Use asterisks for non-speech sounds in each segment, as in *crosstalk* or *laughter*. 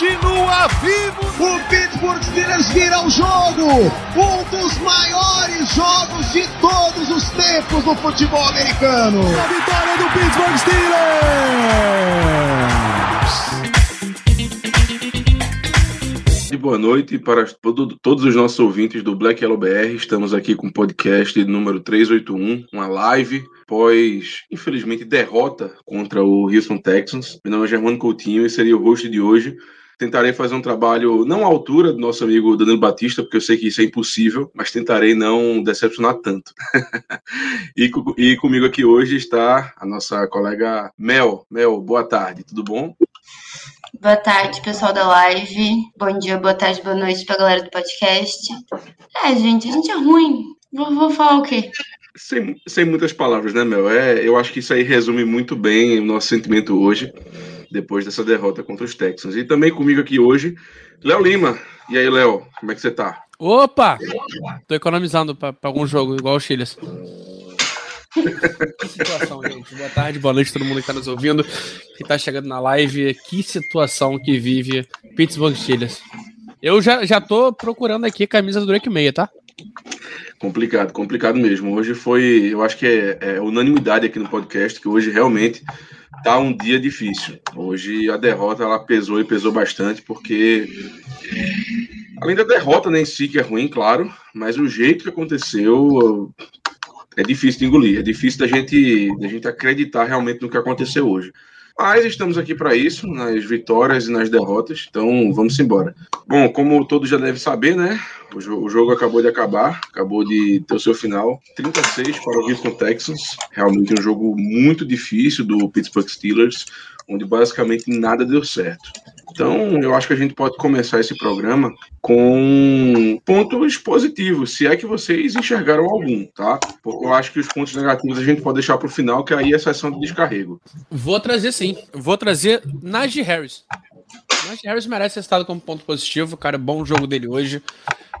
continua vivo! O Pittsburgh Steelers vira o jogo! Um dos maiores jogos de todos os tempos no futebol americano! A vitória do Pittsburgh Steelers! E boa noite para todo- todos os nossos ouvintes do Black Yellow BR. Estamos aqui com o podcast número 381, uma live pós, infelizmente, derrota contra o Houston Texans. Meu nome é Germano Coutinho e seria o host de hoje. Tentarei fazer um trabalho não à altura do nosso amigo Danilo Batista, porque eu sei que isso é impossível, mas tentarei não decepcionar tanto. *laughs* e, e comigo aqui hoje está a nossa colega Mel. Mel, boa tarde, tudo bom? Boa tarde, pessoal da live. Bom dia, boa tarde, boa noite pra galera do podcast. É, gente, a gente é ruim. Vou, vou falar o quê? Sem, sem muitas palavras, né, Mel? É, eu acho que isso aí resume muito bem o nosso sentimento hoje, depois dessa derrota contra os Texans. E também comigo aqui hoje, Léo Lima. E aí, Léo, como é que você tá? Opa! Tô economizando pra, pra algum jogo, igual o Chiles. *laughs* Que situação, gente. Boa tarde, boa noite a todo mundo que tá nos ouvindo, que tá chegando na live. Que situação que vive Pittsburgh Steelers. Eu já, já tô procurando aqui a camisa do Drake Meia, tá? Complicado, complicado mesmo. Hoje foi, eu acho que é, é unanimidade aqui no podcast, que hoje realmente tá um dia difícil. Hoje a derrota ela pesou e pesou bastante, porque além da derrota né, em si, que é ruim, claro, mas o jeito que aconteceu é difícil de engolir, é difícil da gente, da gente acreditar realmente no que aconteceu hoje. Mas estamos aqui para isso, nas vitórias e nas derrotas, então vamos embora. Bom, como todos já devem saber, né? O, jo- o jogo acabou de acabar, acabou de ter o seu final. 36 para o Houston Texans. Realmente um jogo muito difícil do Pittsburgh Steelers, onde basicamente nada deu certo. Então, eu acho que a gente pode começar esse programa com pontos positivos, se é que vocês enxergaram algum, tá? Porque eu acho que os pontos negativos a gente pode deixar para o final, que aí é a sessão de descarrego. Vou trazer sim. Vou trazer Najee Harris. Najee Harris merece ser citado como ponto positivo. Cara, bom jogo dele hoje.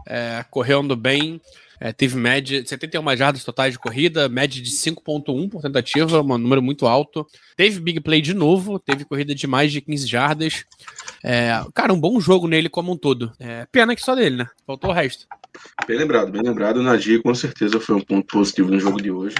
É, correndo bem. É, teve média 71 jardas totais de corrida, média de 5.1 por tentativa, um número muito alto. Teve big play de novo, teve corrida de mais de 15 jardas. É, cara, um bom jogo nele como um todo. É, pena que só dele, né? Faltou o resto. Bem lembrado, bem lembrado. O Nadir com certeza foi um ponto positivo no jogo de hoje.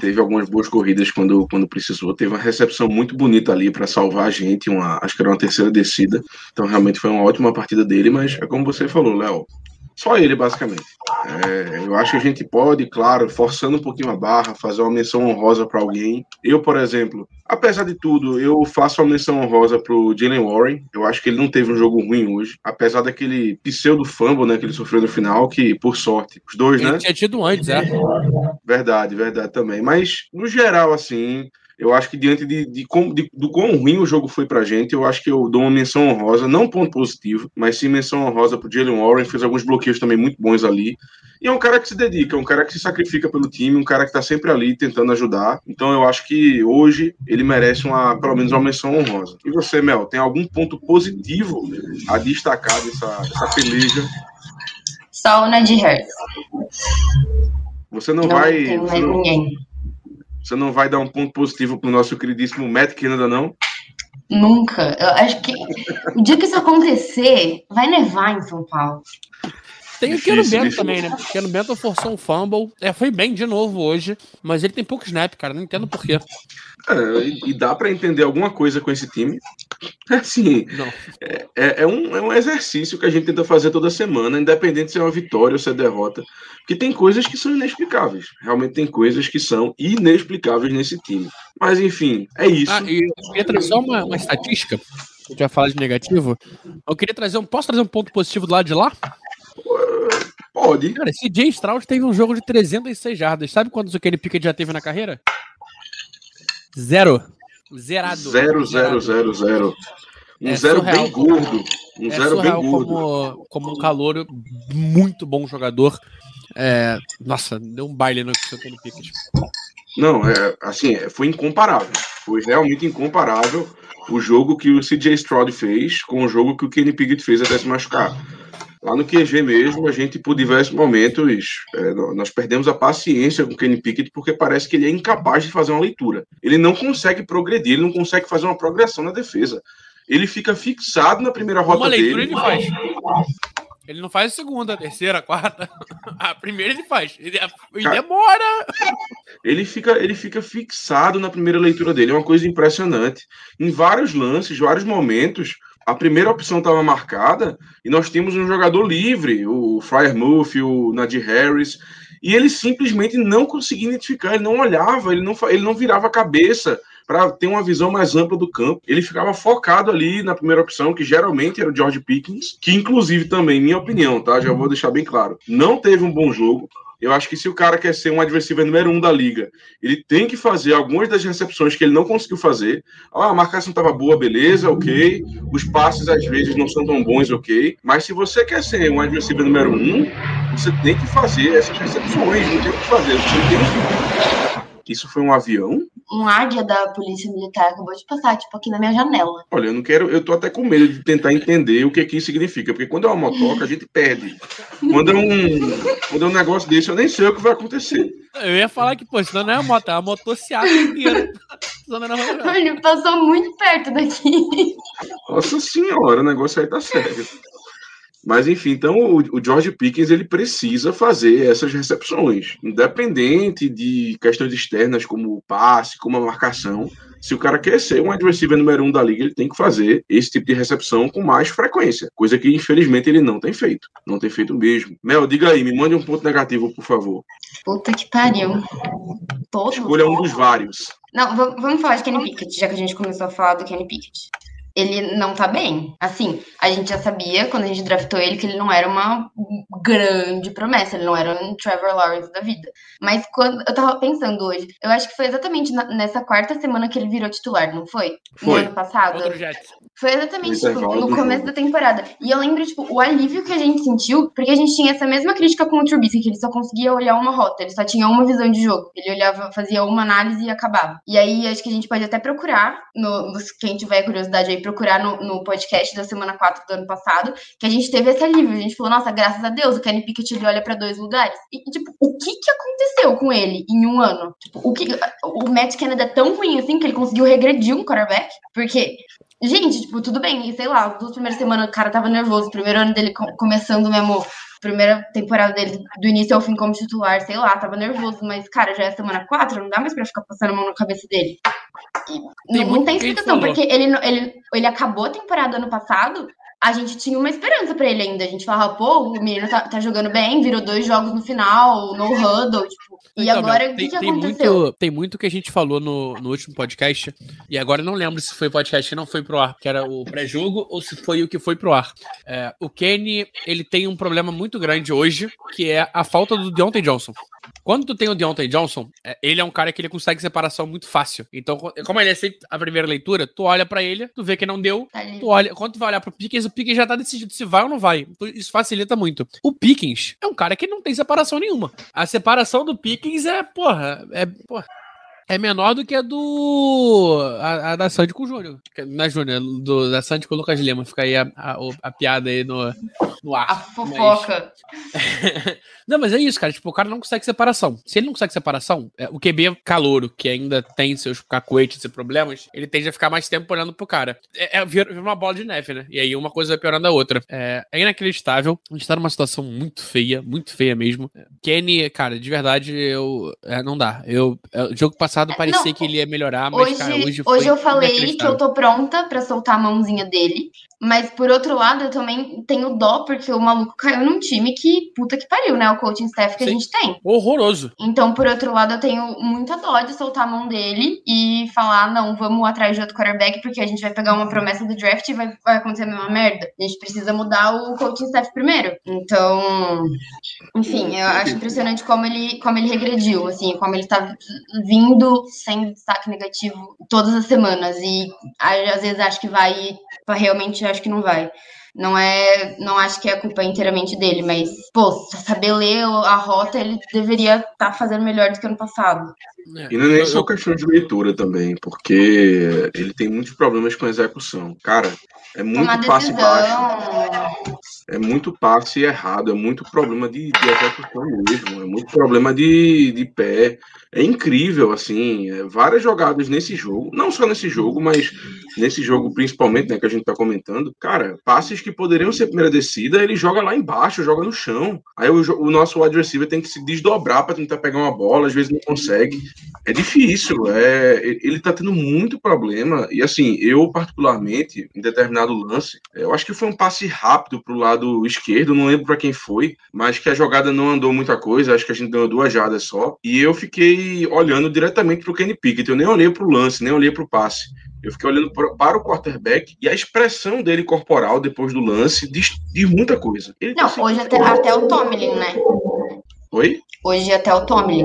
Teve algumas boas corridas quando, quando precisou. Teve uma recepção muito bonita ali para salvar a gente. Uma, acho que era uma terceira descida. Então realmente foi uma ótima partida dele. Mas é como você falou, Léo. Só ele, basicamente. É, eu acho que a gente pode, claro, forçando um pouquinho a barra, fazer uma menção honrosa para alguém. Eu, por exemplo, apesar de tudo, eu faço uma menção honrosa pro Jalen Warren. Eu acho que ele não teve um jogo ruim hoje. Apesar daquele pseudo fumble né, que ele sofreu no final, que, por sorte, os dois, Ele né? tinha tido antes, é. Verdade, verdade também. Mas, no geral, assim, eu acho que diante de, de, de- do quão ruim o jogo foi pra gente, eu acho que eu dou uma menção honrosa, não ponto positivo, mas sim menção honrosa pro Jalen Warren, fez alguns bloqueios também muito bons ali. E é um cara que se dedica, é um cara que se sacrifica pelo time, um cara que tá sempre ali tentando ajudar. Então eu acho que hoje ele merece uma, pelo menos uma menção honrosa. E você, Mel, tem algum ponto positivo a destacar dessa, dessa peleja? Só o Nadir Harris. Você não, Não vai. tem mais ninguém. Você não vai dar um ponto positivo pro nosso queridíssimo Matt Canada, não? Nunca. Eu acho que o dia que isso acontecer, vai nevar em São Paulo. Tem o Difícil, Keanu Bento difícil. também, né? O Keanu Bento forçou um fumble. É, foi bem de novo hoje, mas ele tem pouco snap, cara. Não entendo por quê. É, e, e dá pra entender alguma coisa com esse time. Assim, é, é um, é um exercício que a gente tenta fazer toda semana, independente se é uma vitória ou se é derrota. Porque tem coisas que são inexplicáveis. Realmente tem coisas que são inexplicáveis nesse time. Mas enfim, é isso. Ah, e eu queria trazer só uma, uma estatística. A gente vai falar de negativo. Eu queria trazer um. Posso trazer um ponto positivo do lado de lá? Pode. Cara, esse Jay Stroud teve um jogo de 306 jardas. Sabe quantos o Kenny Pickett já teve na carreira? Zero. Zerado. Zero, zero, zero, zero. Um É zero surreal bem gordo. Um É zero bem gordo. como, como um calor muito bom jogador. É, nossa, deu um baile no seu Kenny Pickett. Não, é, assim, é, foi incomparável. Foi realmente incomparável o jogo que o CJ Stroud fez com o jogo que o Kenny Pickett fez até se machucar. Lá no QG mesmo, a gente, por diversos momentos, é, nós perdemos a paciência com o Kenny Pickett porque parece que ele é incapaz de fazer uma leitura. Ele não consegue progredir, ele não consegue fazer uma progressão na defesa. Ele fica fixado na primeira rota uma leitura dele. Ele faz. Ele não faz a segunda, a terceira, a quarta. *laughs* A primeira ele faz. Ele, ele Cara, demora. Ele fica, ele fica fixado na primeira leitura dele. É uma coisa impressionante. Em vários lances, vários momentos, a primeira opção estava marcada e nós tínhamos um jogador livre, o Fryer Murphy, o Nadir Harris, e ele simplesmente não conseguia identificar, ele não olhava, ele não, ele não virava a cabeça para ter uma visão mais ampla do campo. Ele ficava focado ali na primeira opção, que geralmente era o George Pickens, que inclusive também, minha opinião, tá? Já vou deixar bem claro, não teve um bom jogo. Eu acho que se o cara quer ser um adversário número um da liga, ele tem que fazer algumas das recepções que ele não conseguiu fazer. Ah, a marcação estava boa, beleza, ok. Os passes às vezes não são tão bons, ok. Mas se você quer ser um adversário número um, você tem que fazer essas recepções, não tem o que fazer. Você tem que... Isso foi um avião? Um águia da polícia militar acabou de passar, tipo, aqui na minha janela. Olha, eu não quero, eu tô até com medo de tentar entender o que que isso significa, porque quando é uma motoca, a gente perde. Quando é um, quando é um negócio desse, eu nem sei o que vai acontecer. Eu ia falar que, pô, senão não é a moto, é a motocicleta inteira. *laughs* Não é uma- Ele passou muito perto daqui. Nossa senhora, o negócio aí tá sério. Mas enfim, então o, o George Pickens ele precisa fazer essas recepções, independente de questões externas como o passe, como a marcação. Se o cara quer ser um adversário número um da liga, ele tem que fazer esse tipo de recepção com mais frequência, coisa que infelizmente ele não tem feito, não tem feito mesmo. Mel, diga aí, me mande um ponto negativo, por favor. Puta que pariu. Todos. Escolha um dos vários. Não, va- vamos falar de Kenny Pickett, já que a gente começou a falar do Kenny Pickett. Ele não tá bem. Assim, a gente já sabia, quando a gente draftou ele, que ele não era uma grande promessa, ele não era um Trevor Lawrence da vida. Mas quando eu tava pensando hoje, eu acho que foi exatamente na- nessa quarta semana que ele virou titular, não foi? Foi. No ano passado? Contra o Jets. Foi exatamente No tipo, no começo da temporada. E eu lembro, tipo, o alívio que a gente sentiu, porque a gente tinha essa mesma crítica com o Trubisky, que ele só conseguia olhar uma rota, ele só tinha uma visão de jogo. Ele olhava, fazia uma análise e acabava. E aí, acho que a gente pode até procurar, no, quem tiver curiosidade aí, procurar no, no podcast da semana 4 do ano passado, que a gente teve esse alívio. A gente falou, nossa, graças a Deus, o Kenny Pickett ele olha pra dois lugares. E, tipo, o que que aconteceu com ele em um ano? Tipo, o, que, o Matt Canada é tão ruim assim que ele conseguiu regredir um quarterback? Porque Gente, tipo, tudo bem, sei lá, as duas primeiras semanas o cara tava nervoso, o primeiro ano dele co- começando mesmo, primeira temporada dele do início ao fim como titular, sei lá, tava nervoso, mas, cara, já é semana quatro, não dá mais pra ficar passando a mão na cabeça dele. Tem não, não tem explicação, porque ele, ele, ele acabou a temporada ano passado, a gente tinha uma esperança pra ele ainda. A gente falava, pô, o menino tá, tá jogando bem, virou dois jogos no final, no huddle, tipo. E Então, agora, Mel, o que, tem aconteceu? Muito, tem muito que a gente falou no, no último podcast, e agora eu não lembro se foi podcast que não foi pro ar, que era o pré-jogo, ou se foi o que foi pro ar. É, o Kenny, ele tem um problema muito grande hoje, que é a falta do Deontay Johnson. Quando tu tem o Deontay Johnson, é, ele é um cara que ele consegue separação muito fácil. Então, co- como ele é sempre a primeira leitura, tu olha pra ele, tu vê que não deu, Tá tu olha, quando tu vai olhar pro Pickens, o Pickens já tá decidido se vai ou não vai. Então, Isso facilita muito. O Pickens é um cara que não tem separação nenhuma. A separação do Pickens é, porra, é, porra, é menor do que a do. A, a da Sandy com o Júnior. Não é Júnior, é do, da Sandy com o Lucas Lima. Fica aí a, a, a piada aí no, no ar. A fofoca. *laughs* Não, mas é isso, cara. Tipo, o cara não consegue separação. Se ele não consegue separação, é, o QB calouro, que ainda tem seus cacoetes e problemas, ele tende a ficar mais tempo olhando pro cara. É, é vira, vira uma bola de neve, né? E aí uma coisa vai piorando a outra. É, é inacreditável. A gente tá numa situação muito feia, muito feia mesmo. Kenny, cara, de verdade, eu. é, não dá. Eu, é, o jogo passado parecia não, que ele ia melhorar, mas, Hoje, cara, hoje hoje, eu falei que eu tô pronta pra soltar a mãozinha dele. Mas por outro lado, eu também tenho dó, porque o maluco caiu num time que puta que pariu, né? O coaching staff que Sim. a gente tem. Horroroso. Então, por outro lado, eu tenho muita dó de soltar a mão dele e falar, não, vamos atrás de outro quarterback, porque a gente vai pegar uma promessa do draft e vai, vai acontecer a mesma merda. A gente precisa mudar o coaching staff primeiro. Então, enfim, eu acho impressionante como ele, como ele regrediu, assim, como ele tá vindo sem destaque negativo todas as semanas. E a- às vezes acho que vai e realmente acho que não vai. Não é. Não acho que é culpa inteiramente dele, mas, pô, saber ler a rota, ele deveria estar tá fazendo melhor do que ano passado. É. E não é nem só questão de leitura também, porque ele tem muitos problemas com a execução. Cara, é muito passe baixo. É muito passe errado, é muito problema de, de execução mesmo, é muito problema de, de pé. É incrível, assim, é, várias jogadas nesse jogo, não só nesse jogo, mas nesse jogo principalmente, né, que a gente tá comentando. Cara, passes que poderiam ser primeira descida, ele joga lá embaixo, joga no chão. Aí o, o nosso wide receiver tem que se desdobrar para tentar pegar uma bola, às vezes não consegue. É difícil, é, ele tá tendo muito problema. E assim, eu particularmente, em determinado lance, eu acho que foi um passe rápido pro lado esquerdo, não lembro para quem foi, mas que a jogada não andou muita coisa, acho que a gente deu duas jadas só. E eu fiquei olhando diretamente para o Kenny Pickett. Eu nem olhei para o lance, nem olhei para o passe. Eu fiquei olhando para o quarterback e a expressão dele corporal depois do lance diz, diz muita coisa. Ele não, tá hoje até, até o Tomlin, né? Oi? Hoje até o Tomlin.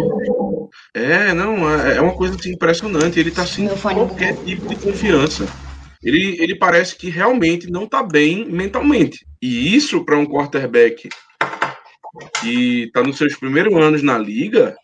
É, não, é, é uma coisa assim, impressionante. Ele tá sem qualquer tipo de confiança. Ele, ele parece que realmente não tá bem mentalmente. E isso para um quarterback que tá nos seus primeiros anos na liga,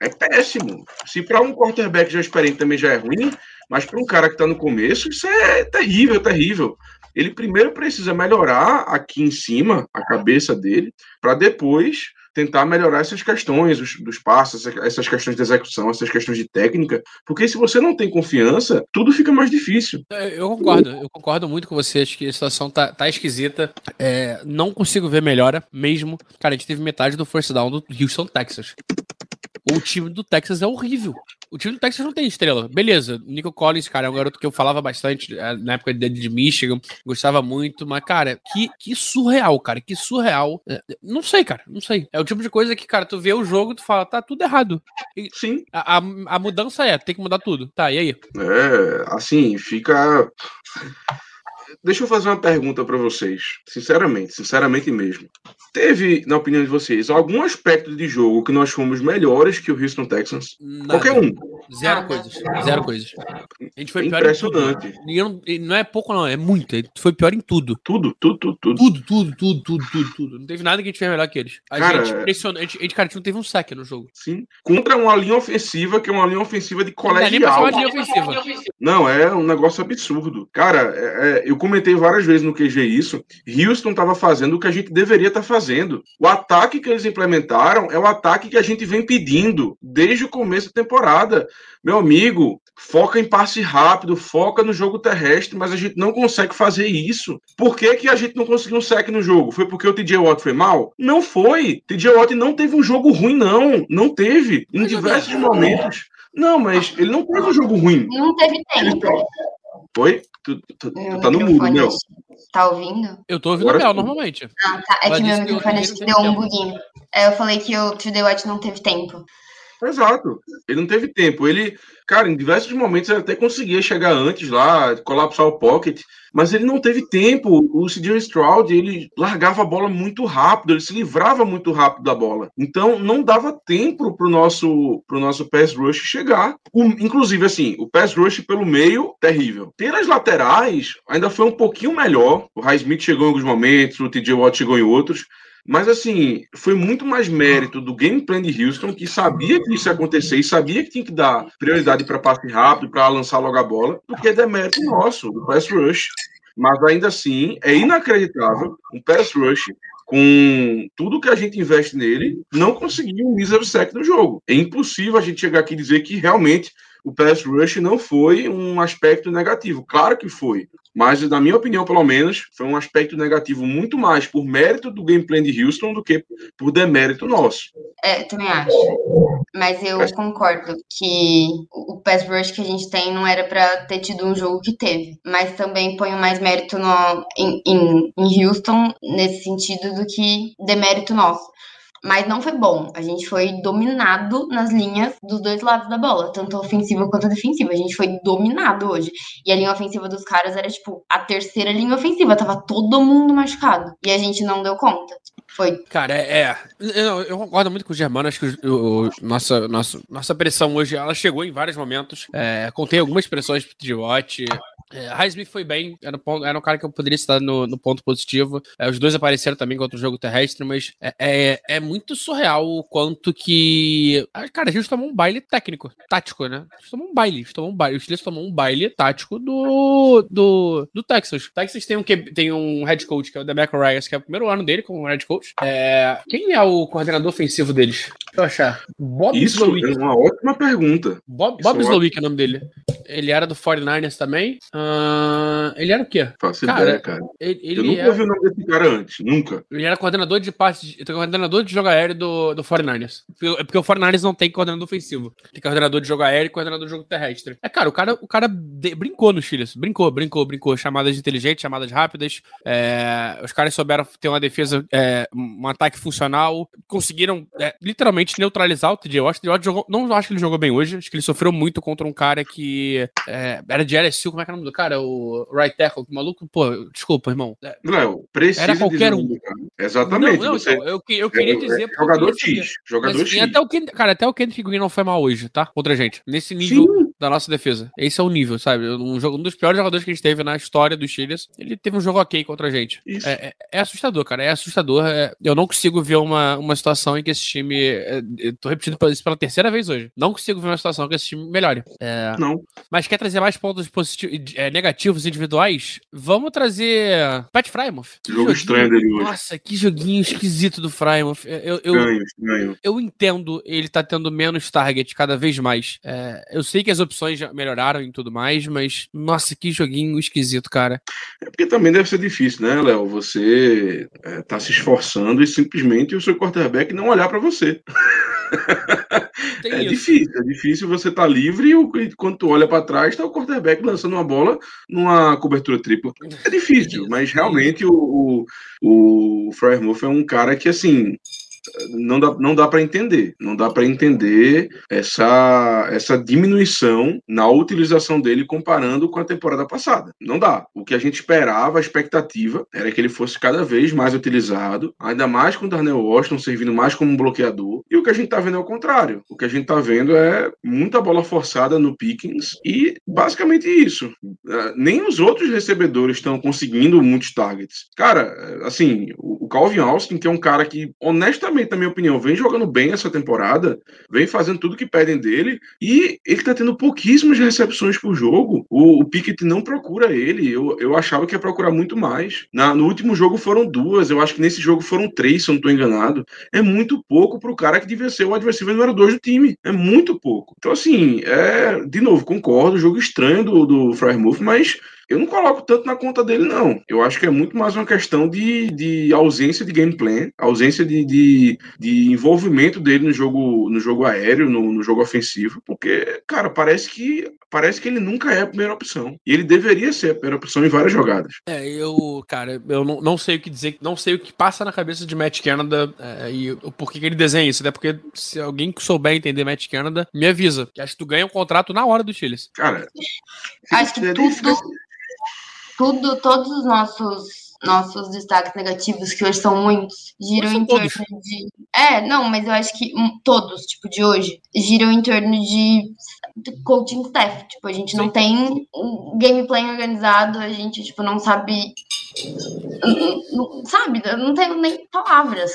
é péssimo. Se para um quarterback já experiente também já é ruim, mas para um cara que está no começo, isso é terrível, terrível. Ele primeiro precisa melhorar aqui em cima a cabeça dele, para depois tentar melhorar essas questões dos, dos passos, essas questões de execução, essas questões de técnica, porque se você não tem confiança, tudo fica mais difícil. É, eu concordo, eu concordo muito com você, acho que a situação tá, tá esquisita, é, não consigo ver melhora mesmo. Cara, a gente teve metade do first down do Houston, Texas. O time do Texas é horrível. O time do Texas não tem estrela. Beleza, Nico Collins, cara, é um garoto que eu falava bastante é, na época dele de Michigan, gostava muito, mas, cara, que, que surreal, cara, que surreal. É, não sei, cara, não sei. É o tipo de coisa que, cara, tu vê o jogo e tu fala, tá tudo errado. E, Sim. A, a, a mudança é, tem que mudar tudo. Tá, e aí? É, assim, fica. Deixa eu fazer uma pergunta para vocês, sinceramente, sinceramente mesmo. Teve, na opinião de vocês, algum aspecto de jogo que nós fomos melhores que o Houston Texans? Nada. Qualquer um. Zero coisas. Zero coisas. A gente foi pior Impressionante. Não, não, é pouco, não, é muito. A gente foi pior em tudo. Tudo, tudo, tudo, tudo. Tudo, tudo, tudo, tudo, tudo, tudo. Não teve nada que a gente fez melhor que eles. A cara, gente pressionou. A gente, a gente, cara, a gente não teve um saque no jogo. Sim. Contra uma linha ofensiva, que é uma linha ofensiva de colegial. Não, é linha ofensiva. Não, é um negócio absurdo. Cara, é, é, eu comentei várias vezes no QG isso. Houston estava fazendo o que a gente deveria estar tá fazendo. O ataque que eles implementaram é o ataque que a gente vem pedindo desde o começo da temporada. Meu amigo, foca em passe rápido, foca no jogo terrestre, mas a gente não consegue fazer isso. Por que, que a gente não conseguiu um sec no jogo? Foi porque o TJ Watt foi mal? Não foi. TJ Watt não teve um jogo ruim, não. Não teve. Em diversos momentos. Não, mas ele não teve um jogo ruim. Não teve tempo. Oi? Tu, tu, tu tá no mudo, meu. Tá ouvindo? Eu tô ouvindo Agora, normalmente. Ah, tá. É Ela que meu microfone acho que deu um buguinho. É, eu falei que o TJ Watt não teve tempo. Exato. Ele não teve tempo. Ele, cara, em diversos momentos ele até conseguia chegar antes lá, colapsar o pocket, mas ele não teve tempo. O CJ Stroud, ele largava a bola muito rápido, ele se livrava muito rápido da bola. Então não dava tempo pro nosso pro nosso pass rush chegar. O, inclusive assim, o pass rush pelo meio terrível. Pelas laterais ainda foi um pouquinho melhor. O Highsmith chegou em alguns momentos, o TJ Watt chegou em outros, mas, assim, foi muito mais mérito do gameplay de Houston, que sabia que isso ia acontecer e sabia que tinha que dar prioridade para passe rápido, para lançar logo a bola, do que demérito nosso, do pass rush. Mas, ainda assim, é inacreditável um pass rush com tudo que a gente investe nele, não conseguir um mísero sec no jogo. É impossível a gente chegar aqui e dizer que realmente o pass rush não foi um aspecto negativo. Claro que foi. Mas, na minha opinião, pelo menos, foi um aspecto negativo muito mais por mérito do gameplay de Houston do que por demérito nosso. É, também acho. Mas eu é. concordo que o pass rush que a gente tem não era para ter tido um jogo que teve. Mas também ponho mais mérito no, em, em, em Houston nesse sentido do que demérito nosso mas não foi bom. A gente foi dominado nas linhas dos dois lados da bola, tanto ofensiva quanto defensiva. A gente foi dominado hoje. E a linha ofensiva dos caras era tipo a terceira linha ofensiva, tava todo mundo machucado. E a gente não deu conta. Foi. Cara, é. é. Eu, eu, concordo muito com o Germano. Acho que o, o, nossa, nossa, nossa pressão hoje ela chegou em vários momentos. É, contei algumas pressões de Watch. É, Highsmith foi bem, era, era um cara que eu poderia citar no, no ponto positivo. É, os dois apareceram também contra o jogo terrestre, mas é, é, é, muito surreal o quanto que. Ah, cara, a gente tomou um baile técnico, tático, né? A gente tomou um baile, a gente tomou um baile. O Steelers tomou um baile tático do, do, do Texas. O Texas tem um, tem um head coach, que é o Demeco Reyes, que é o primeiro ano dele como head coach. É, quem é o coordenador ofensivo deles? Deixa eu achar. Bob Isso Slowick. é uma ótima pergunta. Bob, Bob é Slowick é o nome dele. Ele era do 49ers também. Uh, ele era o quê? Faço cara, ideia, cara. Ele, ele eu nunca era... ouvi o nome desse cara antes, nunca. Ele era coordenador de passe, coordenador de jogo aéreo do, do 49ers. É porque o 49ers não tem coordenador ofensivo. Tem coordenador de jogo aéreo e coordenador de jogo terrestre. É, cara, o cara, o cara de, brincou no Chile. Brincou, brincou, brincou. Chamadas inteligentes, chamadas rápidas. É, os caras souberam ter uma defesa, é, um ataque funcional. Conseguiram é, literalmente neutralizar o TJ Watt. O TJ Watt jogou, não acho que ele jogou bem hoje. Acho que ele sofreu muito contra um cara que é, era de LSU. Como é que é o nome do cara? O right tackle. O maluco, pô, desculpa, irmão. É, não, precisa era qualquer um. Exatamente. Não, não, você, então, eu, eu queria é, dizer. jogador X. Jogador X. Até o, cara, até o Kendrick Green não foi mal hoje, tá? Contra a gente. Nesse nível. Sim da nossa defesa. Esse é o nível, sabe? Um, jogo, um dos piores jogadores que a gente teve na história dos Chiles, ele teve um jogo ok contra a gente. É, é, é, assustador, cara. É assustador. É, eu não consigo ver uma, uma situação em que esse time. É, tô repetindo isso pela terceira vez hoje. Não consigo ver uma situação que esse time melhore. É, não. Mas quer trazer mais pontos positivos, é, negativos individuais? Vamos trazer Pat Frymouth. Que jogo estranho dele hoje. Nossa, que joguinho esquisito do Frymouth. Eu, eu, estranho, estranho. eu entendo ele tá tendo menos target cada vez mais. eu sei que as opções já melhoraram e tudo mais, mas nossa, que joguinho esquisito, cara. É porque também deve ser difícil, né, Léo? Você é, tá se esforçando e simplesmente o seu quarterback não olhar para você. *laughs* é isso. difícil, é difícil você tá livre e quando tu olha para trás tá o quarterback lançando uma bola numa cobertura tripla. É difícil, mas realmente o, o, o Fryer é um cara que assim não dá, não dá para entender. Não dá para entender essa, essa diminuição na utilização dele comparando com a temporada passada. Não dá. O que a gente esperava, a expectativa, era que ele fosse cada vez mais utilizado, ainda mais com o Darnell Washington servindo mais como um bloqueador. E o que a gente tá vendo é o contrário. O que a gente tá vendo é muita bola forçada no Pickens e basicamente isso. É, nem os outros recebedores estão conseguindo muitos targets. Cara, assim, o Calvin Austin, que é um cara que, honestamente, sinceramente, na minha opinião, vem jogando bem essa temporada, vem fazendo tudo que pedem dele, e ele tá tendo pouquíssimas recepções por jogo. O, o Pickett não procura ele, eu, eu achava que ia procurar muito mais. Na, no último jogo foram duas, eu acho que nesse jogo foram três, se eu não tô enganado. É muito pouco pro cara que devia ser o adversário número dois do time. É muito pouco. Então, assim, é, de novo, concordo, jogo estranho do, do Frymouth, mas eu não coloco tanto na conta dele, não. Eu acho que é muito mais uma questão de, de ausência de gameplay, ausência de, de, de, envolvimento dele no jogo, no jogo aéreo, no, no, jogo ofensivo, porque, cara, parece que parece que ele nunca é a primeira opção. E ele deveria ser a primeira opção em várias jogadas. É, eu, cara, eu não, não sei o que dizer, não sei o que passa na cabeça de Matt Canada é, e por que ele desenha isso, até porque se alguém souber entender Matt Canada, me avisa. Que acho que tu ganha um contrato na hora do Chiles. Cara, acho que tudo tudo, todos os nossos nossos destaques negativos, que hoje são muitos, giram em torno de. É, não, mas eu acho que um, todos, tipo, de hoje, giram em torno de coaching staff. Tipo, a gente não tem um gameplay organizado, a gente, tipo, não sabe não, sabe, eu não tenho nem palavras.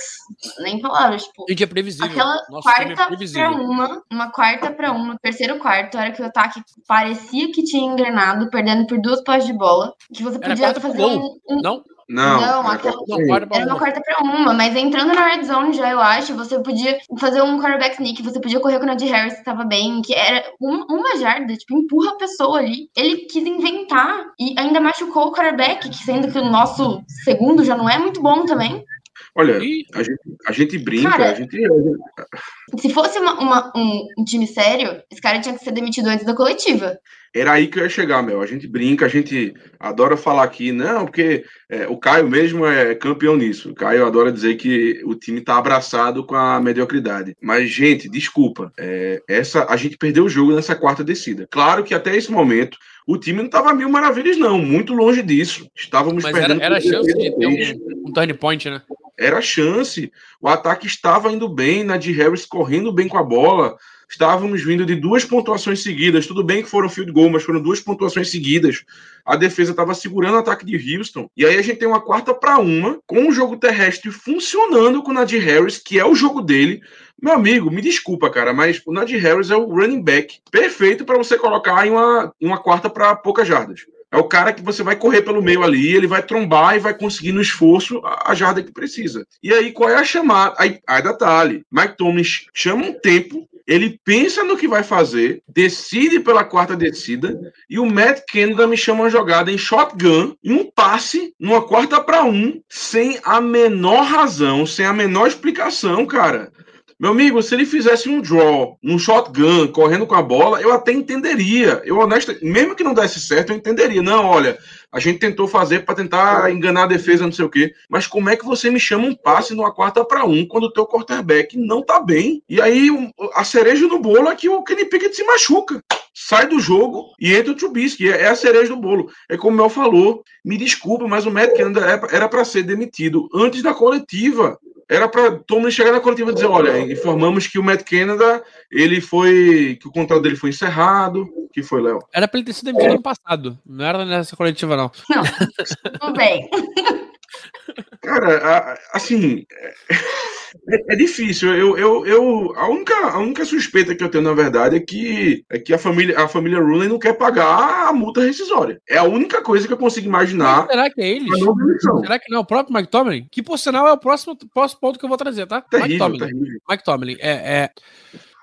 Nem palavras. Tipo, e que é previsível. Aquela Nosso é quarta é previsível. pra uma, uma quarta pra uma, terceiro quarto, era que o ataque parecia que tinha engrenado, perdendo por duas postes de bola. Que você podia fazer um, um, Não? Não, não, era uma quarta pra uma, mas entrando na red zone já, eu acho, você podia fazer um quarterback sneak, você podia correr com o Najee Harris, que tava bem, que era uma, uma jarda, tipo, empurra a pessoa ali. Ele quis inventar e ainda machucou o quarterback, que sendo que o nosso segundo já não é muito bom também. Olha, a gente, a gente brinca, cara, a gente. Se fosse uma, uma, um, time sério, esse cara tinha que ser demitido antes da coletiva. Era aí que eu ia chegar, Mel. A gente brinca, a gente adora falar aqui, não, porque é, o Caio mesmo é campeão nisso. O Caio adora dizer que o time tá abraçado com a mediocridade. Mas, gente, desculpa. É, essa A gente perdeu o jogo nessa quarta descida. Claro que até esse momento o time não estava mil maravilhas, não. Muito longe disso. Estávamos Mas perdendo. Era, era a chance de ter um, um turn point, né? Era chance. O ataque estava indo bem, Nadir Harris correndo bem com a bola. Estávamos vindo de duas pontuações seguidas. Tudo bem que foram field goal, mas foram duas pontuações seguidas. A defesa estava segurando o ataque de Houston. E aí a gente tem uma quarta para uma, com o jogo terrestre funcionando com o Nadir Harris, que é o jogo dele. Meu amigo, me desculpa, cara, mas o Nadir Harris é o running back perfeito para você colocar em uma, em uma quarta para poucas jardas. É o cara que você vai correr pelo meio ali, ele vai trombar e vai conseguir no esforço a, jarda que precisa. E aí, qual é a chamada? Aí, aí detalhe: Mike Thomas chama um tempo, ele pensa no que vai fazer, decide pela quarta descida, e o Matt Canada me chama uma jogada em shotgun, em um passe, numa quarta para um, sem a menor razão, sem a menor explicação, cara. Meu amigo, se ele fizesse um draw, um shotgun, correndo com a bola, eu até entenderia. Eu honesto, mesmo que não desse certo, eu entenderia. Não, olha, a gente tentou fazer para tentar enganar a defesa, não sei o quê. Mas como é que você me chama um passe numa quarta para um quando o teu quarterback não tá bem? E aí a cereja no bolo é que o Kenny Pickett se machuca. Sai do jogo e entra o Trubisky. É a cereja do bolo. É como o Mel falou. Me desculpa, mas o Matt Canada era para ser demitido antes da coletiva era para Tomlin chegar na coletiva e dizer, olha, informamos que o Matt Canada, ele foi, que o contrato dele foi encerrado, que foi, Léo? Era para ele ter sido demitido ano passado, não era nessa coletiva, não. Não, tudo bem. Cara, assim, é, é, difícil. Eu, eu, eu, a, única, a única suspeita que eu tenho, na verdade, é que, é que a família, a família Rooney não quer pagar a multa rescisória. É a única coisa que eu consigo imaginar. Mas será que é eles? Será que não é o próprio Mike Tomlin? Que, por sinal, é o próximo, próximo ponto que eu vou trazer, tá? Terrível, Mike Tomlin. terrível. Mike Tomlin. É, é...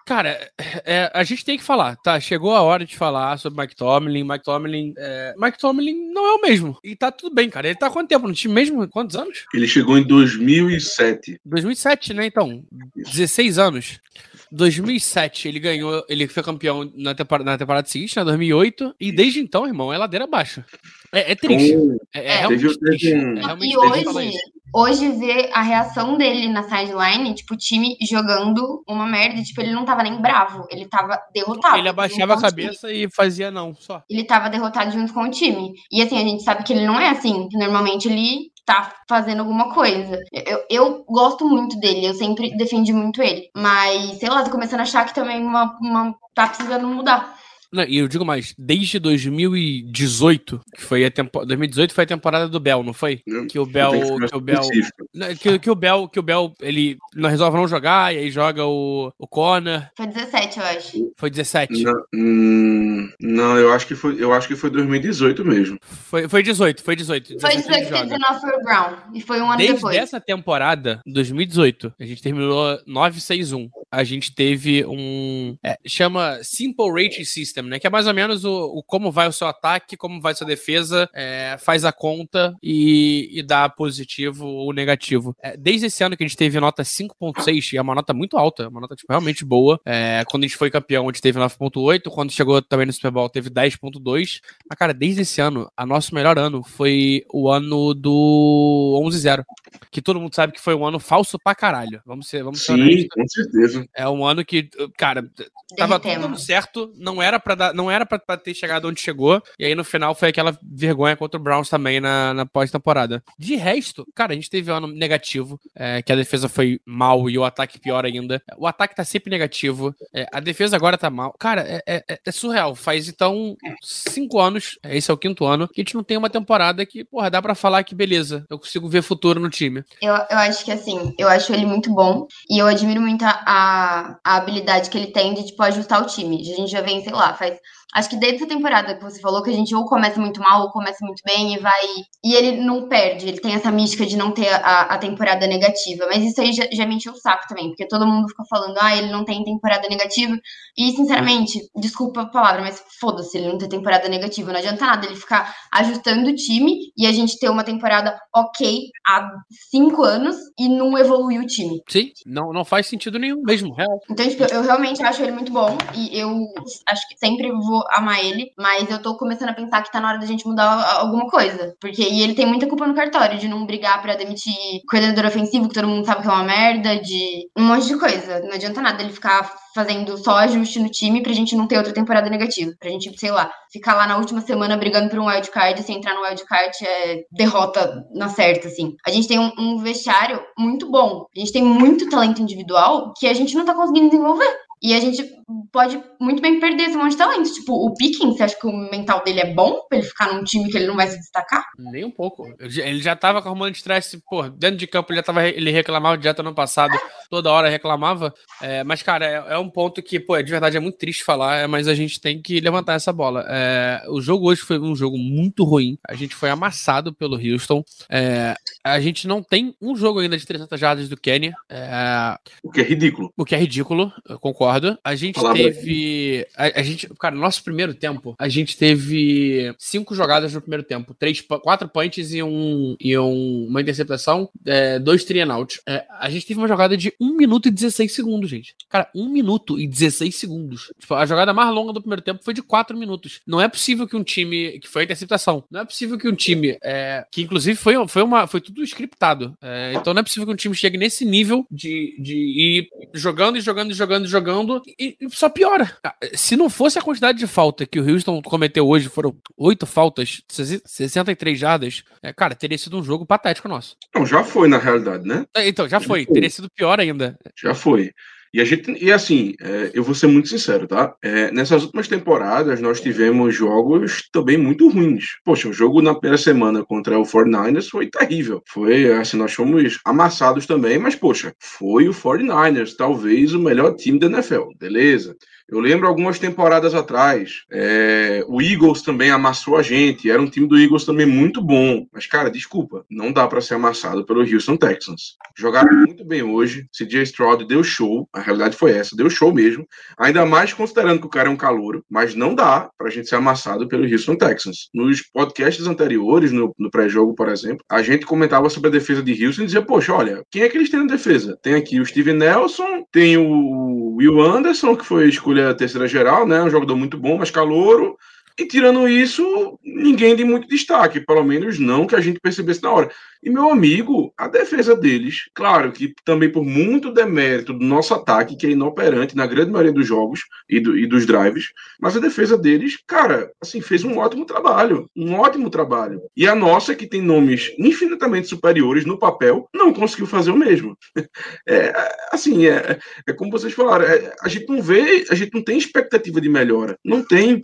Cara, é, a gente tem que falar, tá? Chegou a hora de falar sobre Mike Tomlin. Mike Tomlin, é, Mike Tomlin não é o mesmo. E tá tudo bem, cara. Ele tá há quanto tempo no time mesmo? Quantos anos? Ele chegou em 2007. 2007, né? Então, 16 anos. 2007 ele ganhou, ele foi campeão na temporada, na temporada seguinte, na 2008, e desde então, irmão, é ladeira abaixo. É, é triste. É, é realmente triste. É realmente e triste hoje, hoje ver a reação dele na sideline, tipo, o time jogando uma merda, tipo, ele não tava nem bravo, ele tava derrotado. Ele abaixava a cabeça e fazia não, só. Ele tava derrotado junto com o time. E assim, a gente sabe que ele não é assim, que normalmente ele tá fazendo alguma coisa. Eu, eu gosto muito dele, eu sempre defendi muito ele. Mas, sei lá, tô começando a achar que também uma, uma tá precisando mudar. Não, e eu digo mais, desde 2018, que foi a tempo... 2018 foi a temporada do Bell, não foi? Que o Bell, que que o Bell, que, que o Bell, que o Bell, ele não resolve não jogar e aí joga o, o Connor. Foi 17, eu acho. Foi 17. Não, hum, não, eu acho que foi, eu acho que foi 2018 mesmo. Foi, foi 18, foi 18. Foi 17 ele 18 que joga. 19 foi o Brown. E foi um ano Desde depois. essa temporada, 2018, a gente terminou 9-6-1. A gente teve um. é, chama Simple Rating System, né? Que é mais ou menos o, o como vai o seu ataque, como vai a sua defesa, é, faz a conta e, e dá positivo ou negativo. É, desde esse ano que a gente teve nota 5.6, e é uma nota muito alta, uma nota tipo, realmente boa. É, quando a gente foi campeão, a gente teve 9.8. Quando chegou também no Super Bowl, teve 10.2. Mas, cara, desde esse ano, a nosso melhor ano foi o ano do 11-0. Que todo mundo sabe que foi um ano falso pra caralho. Vamos ser, vamos ser Sim, honestos. com certeza. É um ano que, cara, tava tudo certo, não era para dar, não era pra, pra ter chegado onde chegou, e aí no final foi aquela vergonha contra o Browns também na, na pós-temporada. De resto, cara, a gente teve um ano negativo, é, que a defesa foi mal e o ataque pior ainda. O ataque tá sempre negativo, é, a defesa agora tá mal. Cara, é, é- é surreal. Faz então cinco anos, é, esse é o quinto ano, que a gente não tem uma temporada que, porra, dá pra falar que beleza, eu consigo ver futuro no time. Eu, eu acho que assim, eu acho ele muito bom e eu admiro muito a, a, a habilidade que ele tem de, tipo, ajustar o time. A gente já vem, sei lá, faz. Acho que desde essa temporada que você falou que a gente ou começa muito mal ou começa muito bem e vai. E ele não perde, ele tem essa mística de não ter a, a temporada negativa. Mas isso aí já, já me encheu o saco também, porque todo mundo fica falando, ah, ele não tem temporada negativa. E, sinceramente, desculpa a palavra, mas foda-se ele não ter temporada negativa. Não adianta nada ele ficar ajustando o time e a gente ter uma temporada ok há cinco anos e não evoluir o time. Sim, não, não faz sentido nenhum mesmo, real. Então, tipo, eu realmente acho ele muito bom e eu acho que sempre vou amar ele, mas eu tô começando a pensar que tá na hora da gente mudar alguma coisa. Porque e ele tem muita culpa no cartório de não brigar pra demitir coordenador ofensivo, que todo mundo sabe que é uma merda, de um monte de coisa. Não adianta nada ele ficar fazendo só ajuste no time pra gente não ter outra temporada negativa. Pra gente, sei lá, ficar lá na última semana brigando por um wildcard, se entrar no wildcard é derrota na certa, assim. A gente tem um, um vestiário muito bom. A gente tem muito talento individual que a gente não tá conseguindo desenvolver. E a gente pode muito bem perder esse monte de talento. Tipo, o Pickens, você acha que o mental dele é bom pra ele ficar num time que ele não vai se destacar? Nem um pouco. Ele já tava de estresse, pô, dentro de campo ele já tava, ele reclamava de dieta no passado, toda hora reclamava. É, mas, cara, é, é, um ponto que, pô, de verdade é muito triste falar, é, mas a gente tem que levantar essa bola. É, o jogo hoje foi um jogo muito ruim. A gente foi amassado pelo Houston. É, a gente não tem um jogo ainda de 300 jardas do Kenny. É, o que é ridículo. O que é ridículo, eu concordo. A gente teve. A, a, gente, cara, no nosso primeiro tempo, a gente teve cinco jogadas no primeiro tempo: três, quatro punts e, um, e um, uma interceptação, é, dois out. É, a gente teve uma jogada de 1 minuto e 16 segundos, gente. Cara, 1 minuto e 16 segundos. Tipo, a jogada mais longa do primeiro tempo foi de 4 minutos. Não é possível que um time. Que foi a interceptação. Não é possível que um time. É, que inclusive foi, foi, uma, foi tudo scriptado. É, então não é possível que um time chegue nesse nível de, de ir jogando e jogando e jogando e jogando e, e só piora. Ah, se não fosse a quantidade de falta que o Houston cometeu hoje, foram oito faltas, 63 jardas, é, cara, teria sido um jogo patético nosso. Não, já foi na realidade, né? É, então, já foi. Teria sido pior ainda. Já foi. E a gente, e assim, é, eu vou ser muito sincero, tá? É, nessas últimas temporadas nós tivemos jogos também muito ruins. Poxa, o jogo na primeira semana contra o 49ers foi terrível. Foi, assim, nós fomos amassados também, mas poxa, foi o 49ers, talvez o melhor time da NFL, beleza? Eu lembro algumas temporadas atrás, é, o Eagles também amassou a gente. Era um time do Eagles também muito bom. Mas, cara, desculpa, não dá para ser amassado pelo Houston Texans. Jogaram muito bem hoje. CJ Stroud deu show. A realidade foi essa, deu show mesmo. Ainda mais considerando que o cara é um calouro. Mas não dá pra gente ser amassado pelo Houston Texans. Nos podcasts anteriores, no, no pré-jogo, por exemplo, a gente comentava sobre a defesa de Houston e dizia: Poxa, olha, quem é que eles têm na defesa? Tem aqui o Steven Nelson, tem o Will Anderson, que foi escolha terceira geral, né? Um jogador muito bom, mas calouro. E tirando isso, ninguém de muito destaque, pelo menos não que a gente percebesse na hora. E meu amigo, a defesa deles, claro que também por muito demérito do nosso ataque, que é inoperante na grande maioria dos jogos e, do, e dos drives, mas a defesa deles, cara, assim, fez um ótimo trabalho. Um ótimo trabalho. E a nossa, que tem nomes infinitamente superiores no papel, não conseguiu fazer o mesmo. *laughs* É, assim, é, é como vocês falaram, é, a gente não vê, a gente não tem expectativa de melhora. Não tem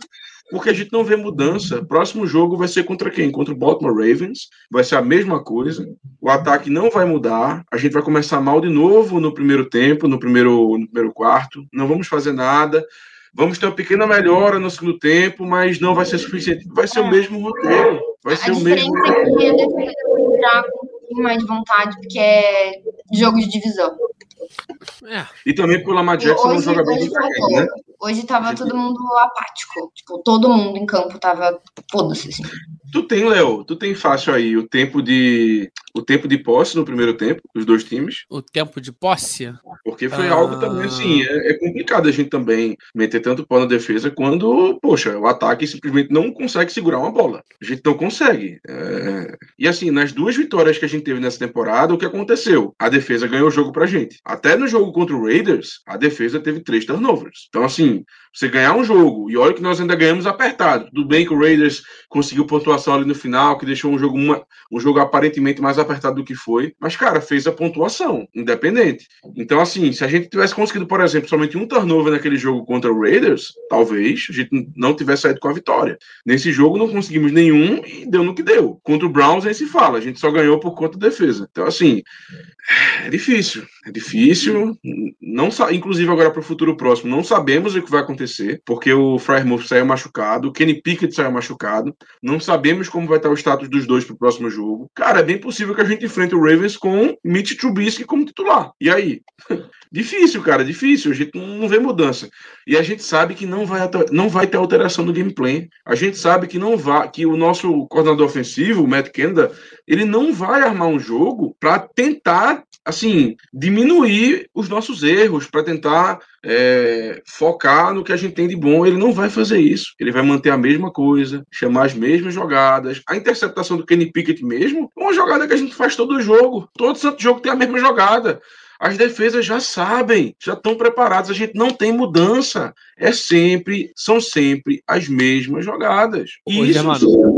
porque a gente não vê mudança. Próximo jogo vai ser contra quem? Contra o Baltimore Ravens. Vai ser a mesma coisa. O ataque não vai mudar. A gente vai começar mal de novo no primeiro tempo, no primeiro, no primeiro quarto. Não vamos fazer nada. Vamos ter uma pequena melhora no segundo tempo, mas não vai ser suficiente. Vai ser é. o mesmo roteiro. Vai ser a o mesmo. É que defesa já com mais de vontade, porque é jogo de divisão. É. E também pelo Lamar Jackson não joga bem né? Hoje tava todo mundo apático. Tipo, todo mundo em campo tava foda-se, assim. Tu tem, Léo, tu tem fácil aí o tempo de o tempo de posse no primeiro tempo, os dois times. O tempo de posse? Porque foi ah... algo também assim, é, é, complicado a gente também meter tanto pau na defesa quando, poxa, o ataque simplesmente não consegue segurar uma bola. A gente não consegue. É... E assim, nas duas vitórias que a gente teve nessa temporada, o que aconteceu? A defesa ganhou o jogo pra gente. Até no jogo contra o Raiders, a defesa teve três turnovers. Então, assim, você ganhar um jogo, e olha que nós ainda ganhamos apertado. Tudo bem que o Raiders conseguiu pontuação ali no final, que deixou um jogo, uma, um jogo aparentemente mais apertado do que foi, mas, cara, fez a pontuação, independente. Então, assim, se a gente tivesse conseguido, por exemplo, somente um turnover naquele jogo contra o Raiders, talvez a gente não tivesse saído com a vitória. Nesse jogo não conseguimos nenhum e deu no que deu. Contra o Browns, aí se fala, a gente só ganhou por conta da defesa. Então, assim, é difícil. É difícil. Não, inclusive, agora para o futuro próximo, não sabemos o que vai acontecer, porque o Frymouth saiu machucado, o Kenny Pickett saiu machucado. Não sabemos como vai estar o status dos dois para o próximo jogo. Cara, é bem possível que a gente enfrente o Ravens com Mitch Trubisky como titular. E aí? *laughs* Difícil, cara, difícil. A gente não vê mudança. E a gente sabe que não vai, não vai ter alteração no gameplay. A gente sabe que não vai, que o nosso coordenador ofensivo, o Matt Kenda, ele não vai armar um jogo para tentar, assim, diminuir os nossos erros, para tentar é, focar no que a gente tem de bom. Ele não vai fazer isso. Ele vai manter a mesma coisa, chamar as mesmas jogadas. A interceptação do Kenny Pickett mesmo, é uma jogada que a gente faz todo jogo. Todo santo jogo tem a mesma jogada. As defesas já sabem, já estão preparadas. A gente não tem mudança. É sempre, são sempre as mesmas jogadas. E Ô, isso. Germano.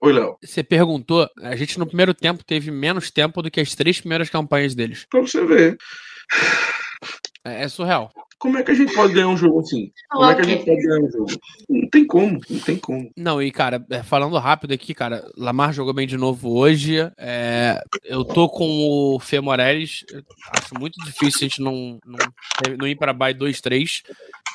Oi, Léo. Você perguntou, a gente no primeiro tempo teve menos tempo do que as três primeiras campanhas deles. Pra você ver. É, é surreal. Como é que a gente pode ganhar um jogo assim? Como é que a gente pode ganhar um jogo? Não tem como, não tem como. Não, e cara, é, falando rápido aqui, cara, Lamar jogou bem de novo hoje. É, eu tô com o Fê Morelles. Acho muito difícil a gente não, não, não ir para bye 2-3.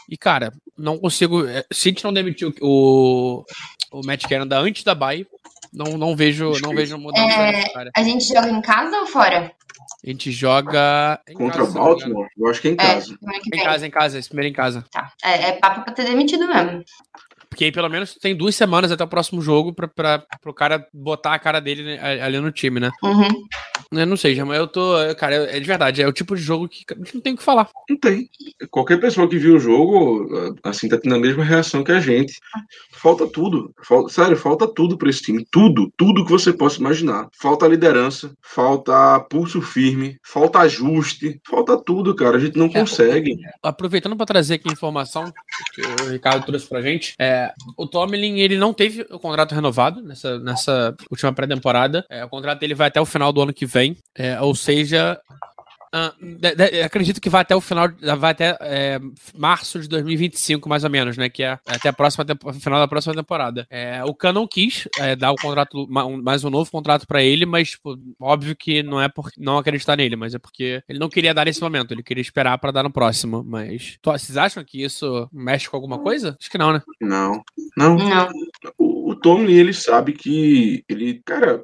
E, cara, não consigo. é, Se a gente não demitiu o, o Matt Canada antes da bye, não, não vejo, não vejo mudança É. A gente joga em casa ou fora? A gente joga. em Contra casa. Baltimore, eu acho que é em É, casa. que Em casa, em casa, esse primeiro em casa. Tá. É, é papo pra ter demitido mesmo. Porque aí pelo menos tem duas semanas até o próximo jogo pra, pra, pro cara botar a cara dele né, ali no time, né? Uhum. Eu não sei, mas eu tô. Cara, é de verdade, é o tipo de jogo que a gente não tem o que falar. Não tem. Qualquer pessoa que viu o jogo, assim, tá tendo a mesma reação que a gente. Falta tudo. Falta, sério, falta tudo pra esse time. Tudo. Tudo que você possa imaginar. Falta liderança, falta pulso firme, falta ajuste, falta tudo, cara. A gente não consegue. Aproveitando pra trazer aqui a informação que o Ricardo trouxe pra gente, é, o Tomlin ele não teve o contrato renovado nessa, nessa última pré-temporada. É, o contrato dele vai até o final do ano que vem. É, ou seja. Ah, de- de- acredito que vai até o final, vai até é, março de 2025, mais ou menos, né? Que é até a próxima final da próxima temporada. É, o Can não quis é, dar o contrato, ma- mais um novo contrato pra ele, mas tipo, óbvio que não é por não acreditar nele, mas é porque ele não queria dar nesse momento, ele queria esperar pra dar no próximo. Mas Tô- vocês acham que isso mexe com alguma coisa? Acho que não, né? Não. Não. Não. O, o Tomlin, ele sabe que ele, cara,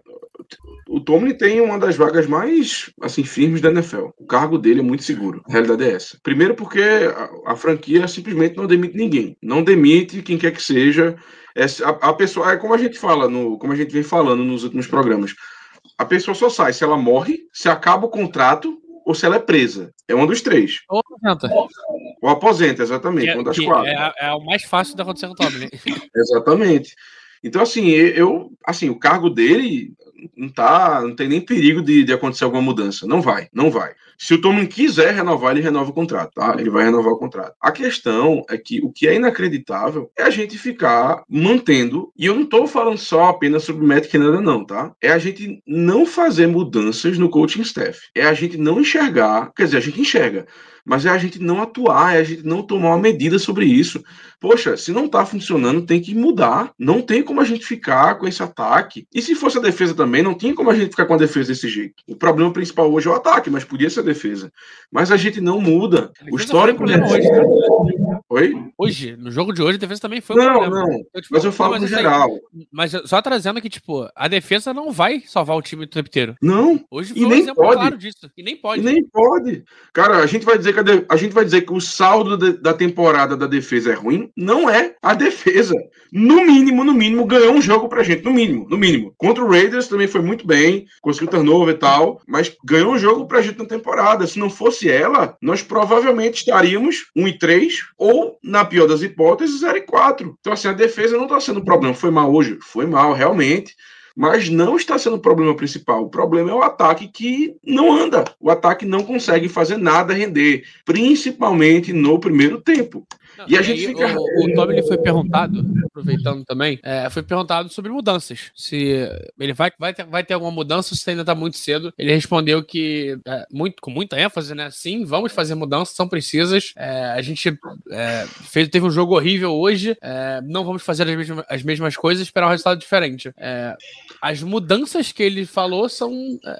o Tomlin tem uma das vagas mais, assim, firmes da NFL. O cargo dele é muito seguro. A realidade é essa. Primeiro porque a, a franquia simplesmente não demite ninguém. Não demite quem quer que seja. É, a, a pessoa, é como a gente fala, no, como a gente vem falando nos últimos programas. A pessoa só sai se ela morre, se acaba o contrato ou se ela é presa. É um dos três. Ou apresenta. Ou aposenta, exatamente. Que, uma das quatro. é, é o mais fácil de acontecer com o Tomlin. *laughs* Exatamente. Então, assim, eu, assim, o cargo dele não tá, não tem nem perigo de, de acontecer alguma mudança. Não vai, não vai. Se o Tomlin quiser renovar, ele renova o contrato, tá? Ele vai renovar o contrato. A questão é que o que é inacreditável é a gente ficar mantendo, e eu não tô falando só apenas sobre o Matt Canada, não, tá? É a gente não fazer mudanças no coaching staff. É a gente não enxergar, quer dizer, a gente enxerga, mas é a gente não atuar, é a gente não tomar uma medida sobre isso. Poxa, se não tá funcionando, tem que mudar. Não tem como a gente ficar com esse ataque. E se fosse a defesa também, não tinha como a gente ficar com a defesa desse jeito. O problema principal hoje é o ataque, mas podia ser a defesa. Mas a gente não muda. O histórico problema hoje, cara. Oi? Hoje, no jogo de hoje, a defesa também foi um Não, problema. não. Então, tipo, Mas eu falo não, no isso aí- geral. Mas só trazendo que, tipo, a defesa não vai salvar o time o tempo inteiro. Não, Hoje E foi um nem exemplo pode. claro disso. E nem pode. E nem pode. Cara, a gente vai dizer que a, de- a gente vai dizer que o saldo de- da temporada da defesa é ruim. Não é a defesa. No mínimo, no mínimo, ganhou um jogo pra gente. No mínimo, no mínimo. Contra o Raiders também foi muito bem, conseguiu turnover e tal, mas ganhou um jogo pra gente na temporada. Se não fosse ela, nós provavelmente estaríamos 1 e 3 ou, na pior das hipóteses, 0 e 4. Então, assim, a defesa não tá sendo um problema. Foi mal hoje? Foi mal, realmente mas não está sendo o problema principal. O problema é o ataque que não anda. O ataque não consegue fazer nada render, principalmente no primeiro tempo. Não, E a gente aí fica- O, o ele foi perguntado, aproveitando também, é, foi perguntado sobre mudanças. Se ele vai, vai, ter, vai ter alguma mudança, se ainda tá muito cedo. Ele respondeu que, é, muito, com muita ênfase, né? Sim, vamos fazer mudanças, são precisas. É, a gente é, fez, teve um jogo horrível hoje, é, não vamos fazer as mesmas, as mesmas coisas e esperar um resultado diferente. É, as mudanças que ele falou são.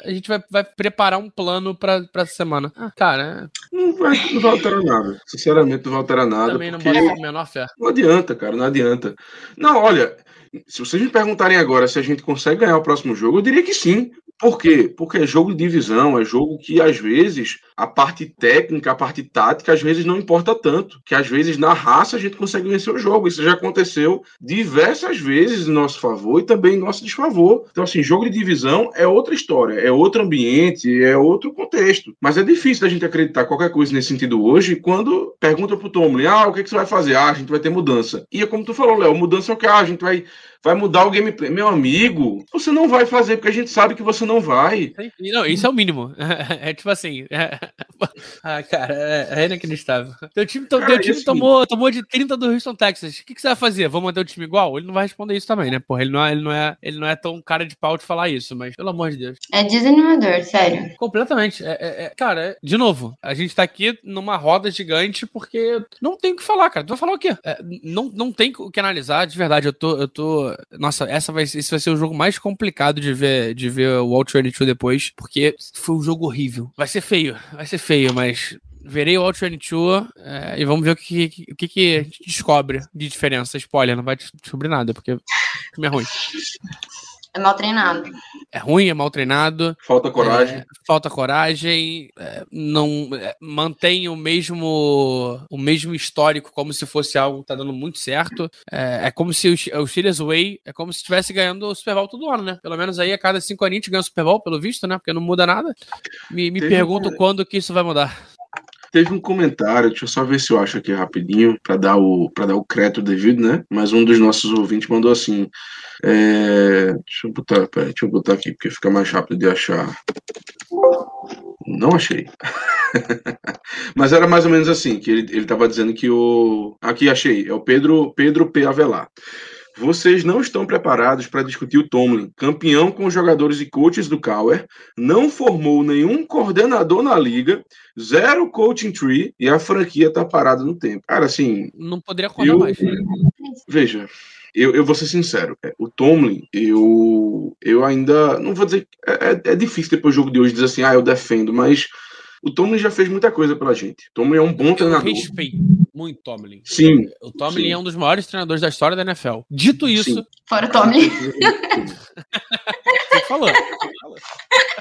A gente vai, vai preparar um plano pra essa semana. Ah, cara, Não vai, não vai alterar nada. Sinceramente, não vai alterar nada. também não porque- bota a menor fé. Não adianta, cara, não adianta. Não, olha, se vocês me perguntarem agora se a gente consegue ganhar o próximo jogo, eu diria que sim. Por quê? Porque é jogo de divisão, é jogo que às vezes a parte técnica, a parte tática, às vezes não importa tanto. Que às vezes na raça a gente consegue vencer o jogo. Isso já aconteceu diversas vezes em nosso favor e também em nosso desfavor. Então, assim, jogo de divisão é outra história, é outro ambiente, é outro contexto. Mas é difícil da gente acreditar qualquer coisa nesse sentido hoje quando pergunta pro Tomlin, ah, o que, que você vai fazer? Ah, a gente vai ter mudança. E é como tu falou, Léo, mudança é o que? Ah, a gente vai vai mudar o gameplay. Meu amigo, você não vai fazer, porque a gente sabe que você não vai. Não, isso é o mínimo. *laughs* É, tipo assim. É... *laughs* Ah, cara, é, é inacreditável. Teu time, cara, teu time assim... tomou, tomou de 30 do Houston, Texas. O que, que você vai fazer? Vamos manter o time igual? Ele não vai responder isso também, né? Porra, ele não é, ele não é, ele não é tão cara de pau de falar isso, mas pelo amor de Deus. É desanimador, sério. Completamente. É, é, é, cara, de novo, a gente tá aqui numa roda gigante porque não tem o que falar, cara. Tu vai falar o quê? É, não, não tem o que analisar, de verdade. Eu tô. Eu tô nossa, essa vai, esse vai ser o jogo mais complicado de ver, de ver o World 22 depois, porque foi um jogo horrível. Vai ser feio, vai ser feio, mas verei o Out 22 é, e vamos ver o que, o que, que a gente descobre de diferença. Spoiler, não vai descobrir nada, porque o é ruim. É mal treinado. É ruim, é mal treinado. Falta coragem. É, falta coragem. É, não é, mantém o mesmo o mesmo histórico como se fosse algo que tá dando muito certo. É, é como se o, o Steelers Way é como se estivesse ganhando o Super Bowl todo ano, né? Pelo menos aí a cada cinco anos a gente ganha o Super Bowl, pelo visto, né? Porque não muda nada. Me, me pergunto um... quando que isso vai mudar. Teve um comentário, deixa eu só ver se eu acho aqui rapidinho, para dar o para dar o crédito devido, né? Mas um dos nossos ouvintes mandou assim: é, deixa, eu botar, pera, deixa eu botar aqui, porque fica mais rápido de achar. Não achei. *laughs* Mas era mais ou menos assim, que ele estava dizendo que o. Aqui achei, é o Pedro, Pedro P. Avelar. Vocês não estão preparados para discutir o Tomlin, campeão com os jogadores e coaches do Cauer, não formou nenhum coordenador na liga, zero coaching tree e a franquia está parada no tempo. Cara, assim. Não poderia acordar eu, mais. Veja, eu, eu vou ser sincero, é, o Tomlin, eu, eu ainda. Não vou dizer. É, é, é difícil depois do jogo de hoje dizer assim, ah, eu defendo, mas o Tomlin já fez muita coisa pela gente. O Tomlin é um bom treinador. Eu respeito muito Tomlin. Sim. O Tomlin sim. é um dos maiores treinadores da história da NFL. Dito isso. Sim. Fora o Tomlin. *laughs* Você falou.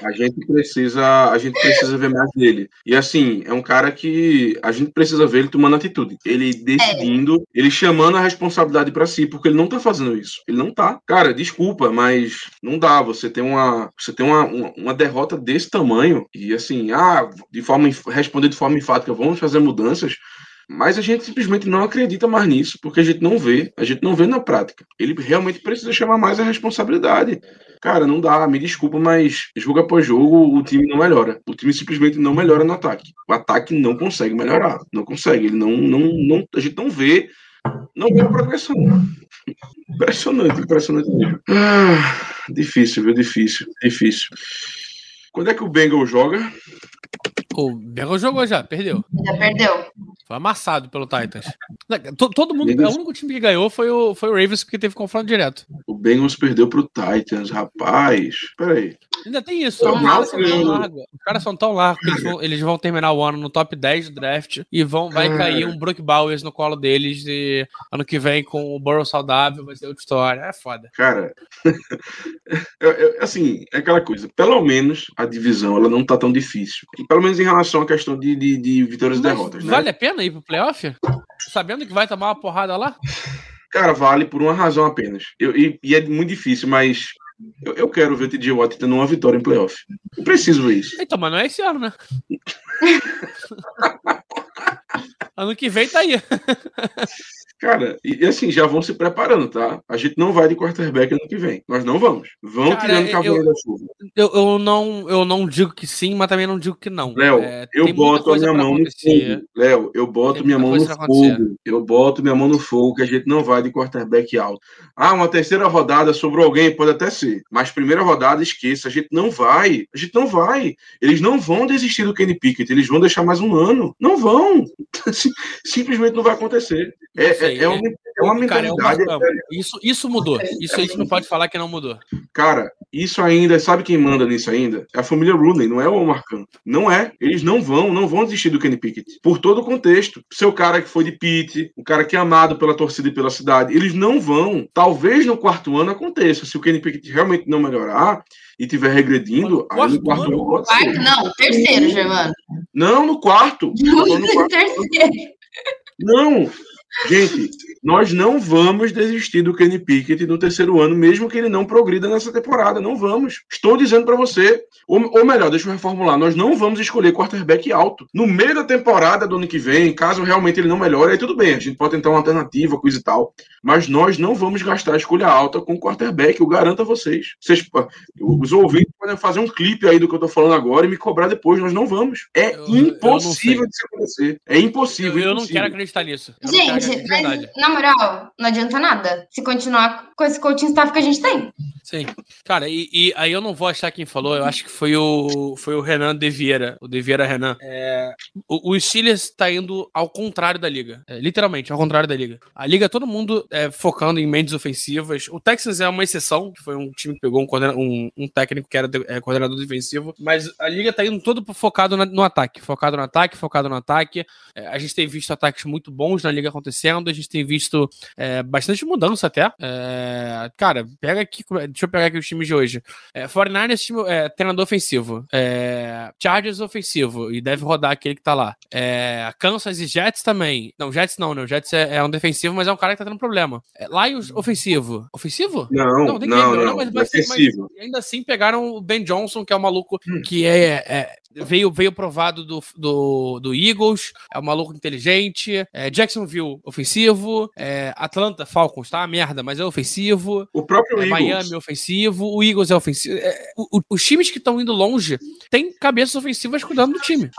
A gente precisa, a gente precisa ver mais dele. E assim, é um cara que a gente precisa ver ele tomando atitude. Ele decidindo, é. ele chamando a responsabilidade para si, porque ele não tá fazendo isso. Ele não tá. Cara, desculpa, mas não dá. Você tem uma, você tem uma, uma, uma derrota desse tamanho e assim, ah, de forma responder de forma enfática, vamos fazer mudanças. Mas a gente simplesmente não acredita mais nisso, porque a gente não vê, a gente não vê na prática. Ele realmente precisa chamar mais a responsabilidade. Cara, não dá, me desculpa, mas jogo após jogo o time não melhora. O time simplesmente não melhora no ataque. O ataque não consegue melhorar, não consegue. Ele não, não, não a gente não vê, não vê a progressão. Impressionante, impressionante. Ah, difícil, viu? Difícil, difícil. Quando é que o Bengal joga? O Bengals jogou já, perdeu. Já perdeu. Foi amassado pelo Titans. Todo mundo, o único time que ganhou foi o, foi o Ravens, porque teve confronto direto. Bengals perdeu pro Titans, rapaz. Peraí. Ainda tem isso. Os caras, são tão largos, os caras são tão largos que eles vão, eles vão, terminar o ano no top 10 do draft e vão, vai cara. cair um Brook Bowers no colo deles e ano que vem com o Burrow saudável vai ser outra história. É foda. Cara, *laughs* eu, eu, assim, é aquela coisa. Pelo menos a divisão ela não tá tão difícil. E pelo menos em relação à questão de, de, de vitórias Mas e derrotas. Né? Vale a pena ir pro playoff? Sabendo que vai tomar uma porrada lá? Cara, vale por uma razão apenas. Eu, e, e é muito difícil, mas eu, eu, quero ver o TJ Watt tendo uma vitória em playoff. Eu preciso ver isso. Então, mas não é esse ano, né? *laughs* ano que vem tá aí. Cara, e, e, assim, já vão se preparando, tá? A gente não vai de quarterback ano que vem. Nós não vamos. Vão Cara, tirando cavalo da chuva. Eu, eu, não, eu não digo que sim, mas também não digo que não. Léo, é, eu boto a minha mão acontecer. no fogo. Léo, eu boto minha mão no fogo. Eu boto minha mão no fogo que a gente não vai de quarterback alto. Ah, uma terceira rodada sobrou alguém, pode até ser. Mas primeira rodada, esqueça. A gente não vai. A gente não vai. Eles não vão desistir do Kenny Pickett. Eles vão deixar mais um ano. Não vão. *laughs* Simplesmente não vai acontecer. É, é, é, uma, é uma mentalidade. Cara, é isso, isso mudou. Isso a gente não pode falar que não mudou. Cara, isso ainda, sabe quem manda nisso ainda? É a família Rooney, não é o Omar Khan. Não é. Eles não vão, não vão desistir do Kenny Pickett. Por todo o contexto. Seu cara que foi de Pitt, o cara que é amado pela torcida e pela cidade, eles não vão. Talvez no quarto ano aconteça. Se o Kenny Pickett realmente não melhorar, e tiver regredindo, aí no quarto ano pode quarto, ser. Não, terceiro, Germano. Não, no quarto. No, no quarto. terceiro. Não, Gente, nós não vamos desistir do Kenny Pickett no terceiro ano, mesmo que ele não progrida nessa temporada. Não vamos. Estou dizendo para você, ou, ou, melhor, deixa eu reformular, nós não vamos escolher quarterback alto. No meio da temporada do ano que vem, caso realmente ele não melhore, aí tudo bem, a gente pode tentar uma alternativa, coisa e tal. Mas nós não vamos gastar a escolha alta com quarterback, eu garanto a vocês. vocês os ouvintes podem fazer um clipe aí do que eu tô falando agora e me cobrar depois. Nós não vamos. É eu, impossível eu de se acontecer. É impossível. Eu, eu não quero acreditar nisso. gente, mas, na moral, não adianta nada. Se continuar com esse coaching staff que a gente tem. Sim. Cara, e, e, aí eu não vou achar quem falou, eu acho que foi o, foi o Renan De Vieira, o De Vieira Renan. É, o, o Steelers está indo ao contrário da liga. É, literalmente, ao contrário da liga. A liga, todo mundo é, focando em mentes ofensivas. O Texans é uma exceção, que foi um time que pegou um, um, um técnico que era de, é, coordenador defensivo, mas a liga está indo todo focado na, no ataque. Focado no ataque, focado no ataque. É, a gente tem visto ataques muito bons na liga acontecendo, a gente tem visto é, bastante mudança até. É, cara, pega aqui Deixa eu pegar aqui os times de hoje. É, 49ers, time, é, treinador ofensivo. É, Chargers ofensivo. E deve rodar aquele que tá lá. É, Kansas e Jets também. Não, Jets não, né? O Jets é, é, um defensivo, mas é um cara que tá tendo problema. É, Lions ofensivo. Ofensivo? Não, não, tem não, não, mas, mas. Mas ainda assim pegaram o Ben Johnson, que é um maluco hum. que é veio, veio provado do, do, do, Eagles, é um maluco inteligente. É, Jacksonville, ofensivo. É, Atlanta Falcons, tá? Merda, mas é ofensivo. O próprio é, Eagles. Miami ofensivo. O Eagles é ofensivo. É, o, os times que estão indo longe têm cabeças ofensivas cuidando do time.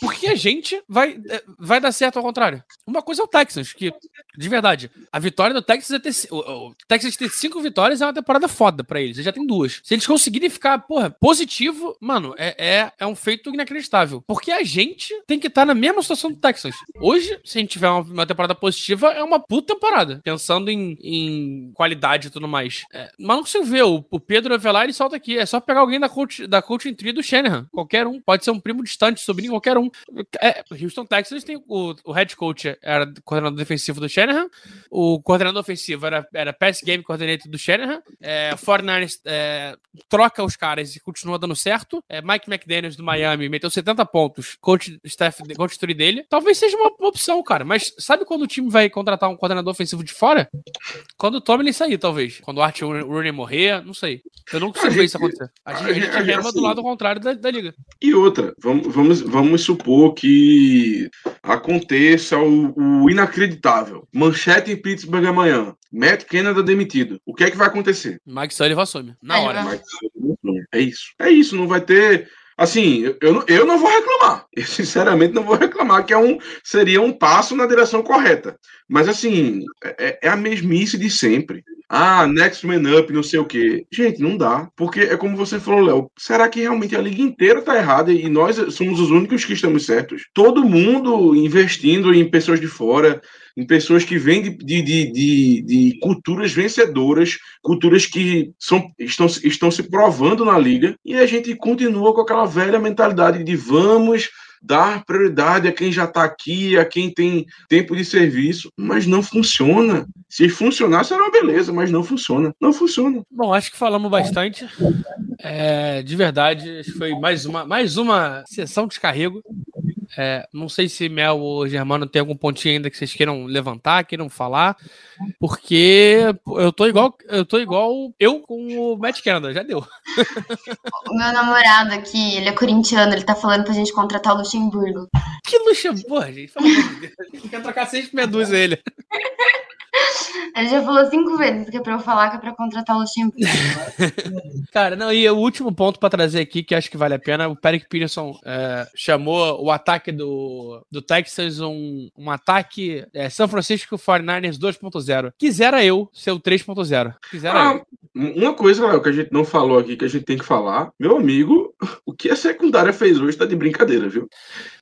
Porque a gente vai, é, vai dar certo ao contrário. Uma coisa é o Texans, que, de verdade, a vitória do Texas é ter. O, o Texas ter cinco vitórias é uma temporada foda pra eles. Eles já tem duas. Se eles conseguirem ficar, porra, positivo, mano, é, é, é um feito inacreditável. Porque a gente tem que estar tá na mesma situação do Texas. Hoje, se a gente tiver uma, uma, temporada positiva, é uma puta temporada. Pensando em, em qualidade e tudo mais. É, mas não consigo ver. O, o Pedro Avelar, ele solta aqui. É só pegar alguém da coach, da coaching tree do Shanahan. Qualquer um. Pode ser um primo distante, sobrinho, qualquer um. É, Houston Texans tem o, o head coach era coordenador defensivo do Shanahan. O coordenador ofensivo era, era pass game coordinator do Shanahan. É, 49ers é, troca os caras e continua dando certo. É, Mike McDaniels do Miami Miami meteu 70 pontos, coach staff, coach dele, talvez seja uma, opção, cara. Mas sabe quando o time vai contratar um coordenador ofensivo de fora? Quando o Tomlin sair, talvez. Quando o Art Rooney morrer, não sei. Eu não consigo ver isso acontecer. A gente, a gente rema do lado contrário da, da, liga. E outra, vamos, vamos, vamos supor que aconteça o, o inacreditável. Manchete em Pittsburgh amanhã. Matt Canada demitido. O que é que vai acontecer? Mike Sullivan assume. Na hora. É isso. É isso. Não vai ter Assim, eu, eu, não vou reclamar. Eu, sinceramente, não vou reclamar, que é um, seria um passo na direção correta. Mas, assim, é, é a mesmice de sempre. Ah, next man up, não sei o quê. Gente, não dá. Porque é como você falou, Léo. Será que realmente a liga inteira tá errada e nós somos os únicos que estamos certos? Todo mundo investindo em pessoas de fora, em pessoas que vêm de, de, de, de, culturas vencedoras, culturas que são, estão, estão se provando na liga, e a gente continua com aquela velha mentalidade de vamos dar prioridade a quem já está aqui, a quem tem tempo de serviço, mas não funciona. Se funcionar, será uma beleza, mas não funciona. Não funciona. Bom, acho que falamos bastante. É, de verdade, foi mais uma, mais uma sessão de descarrego. É, não sei se Mel ou Germano tem algum pontinho ainda que vocês queiram levantar, queiram falar, porque eu tô igual eu tô igual eu com o Matt Canada, já deu. O meu namorado aqui, ele é corintiano, ele tá falando pra gente contratar o Luxemburgo. Que Luxemburgo, gente? Pelo amor de Deus. Quer trocar seis medusa ele. Ele já falou cinco vezes que é pra eu falar que é pra contratar o Luxemburgo. *laughs* Cara, não, e o último ponto pra trazer aqui, que acho que vale a pena, o Peric Peterson é, chamou o ataque do, do Texas um, um ataque é, São Francisco 49ers 2.0. Quisera eu ser o 3.0. Quisera ah, eu. Uma coisa, Léo, que a gente não falou aqui, que a gente tem que falar, meu amigo, *laughs* o que a secundária fez hoje tá de brincadeira, viu?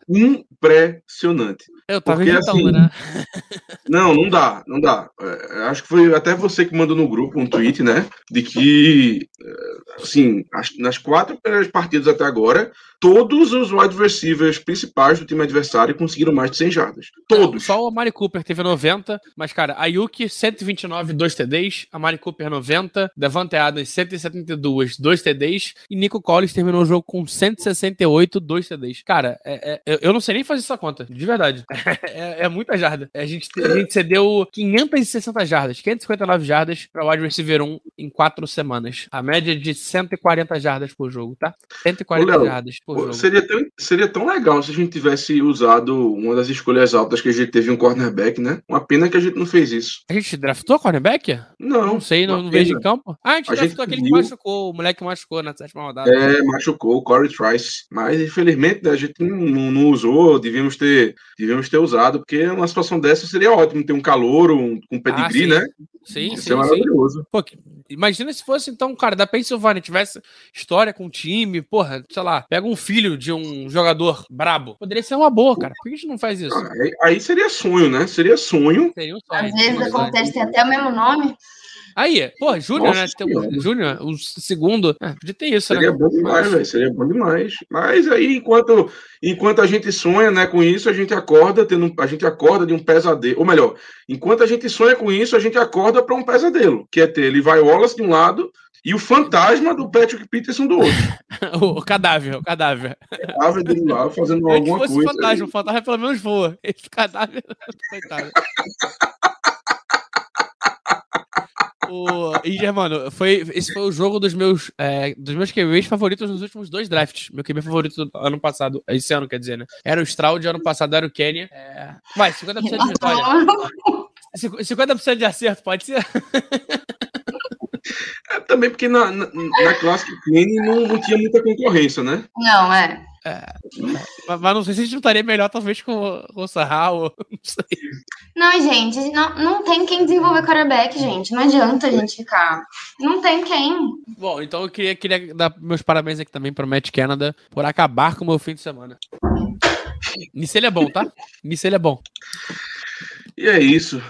Impressionante. Eu tava Porque, assim, né? *laughs* Não, não dá, não dá. É, acho que foi até você que mandou no grupo um tweet, né? De que, é, assim, nas quatro primeiras partidas até agora, todos os wide receivers principais do time adversário conseguiram mais de 100 jardas. Todos. Só o Mari Cooper teve 90, mas, cara, a Yuki, 129, 2 TDs, a Mari Cooper 90, Devante Adams 172, 2 TDs, e Nico Collins terminou o jogo com 168, 2 TDs. Cara, é, é eu não sei nem fazer essa conta, de verdade. é, é, muita jarda. A gente, a gente cedeu 560 jardas, 559 jardas para o wide receiver 1 em quatro semanas. A média de 140 jardas por jogo, tá? 140 Léo, jardas por jogo. Seria tão, seria tão legal se a gente tivesse usado uma das escolhas altas que a gente teve um cornerback, né? Uma pena que a gente não fez isso. A gente draftou cornerback? Não. Não sei, não, não vejo em campo. Ah, a gente a draftou gente aquele viu... que machucou, o moleque machucou na sétima rodada. É, machucou, o Corey Trice. Mas infelizmente né, a gente não, não, não, usou, devíamos ter, devíamos ter usado, porque uma situação dessa seria ótimo ter um calor, um, um pedigree, ah, né? Sim, Isso sim. é maravilhoso. Sim. Pô, imagina se fosse então, cara, da Pensilvânia, tivesse história com o time, porra, sei lá, pega um filho de um jogador brabo. Poderia ser uma boa, cara. Por que a gente não faz isso? Ah, aí, aí, seria sonho, né? Seria sonho. Seria um sonho. Às vezes acontece, tem até o mesmo nome. Aí, pô, Júnior, né? Um, Júnior, o segundo. É, podia ter isso, Seria né? bom demais, velho. Seria bom demais. Mas aí, enquanto, enquanto a gente sonha né, com isso, a gente acorda tendo, a gente acorda de um pesadelo. Ou melhor, enquanto a gente sonha com isso, a gente acorda para um pesadelo, que é ter ele vai Wallace de um lado e o fantasma do Patrick Peterson do outro. *laughs* o cadáver, o cadáver. O cadáver dele lá fazendo alguma coisa. Fantasma, o fantasma pelo menos voa. Esse cadáver, *laughs* coitado. O... E, mano, foi, esse foi o jogo dos meus, é, dos meus QBs favoritos nos últimos dois drafts. Meu QB favorito do ano passado, esse ano, quer dizer, né? Era o Stroud, ano passado era o Kenny. É... Vai, 50% de vitória. 50% de acerto, pode ser? É, também porque na, na, na Classic Kenny não, não tinha muita concorrência, né? Não, é. É, mas não sei se a gente estaria melhor, talvez, com, com o Sarral, *laughs* não sei. Não, gente, não, não tem quem desenvolver quarterback, gente. Não adianta a gente ficar. Não tem quem. Bom, então eu queria, queria dar meus parabéns aqui também para o Matt Canada por acabar com o meu fim de semana. Nisso ele é bom, tá? Nisso ele é bom. E é isso.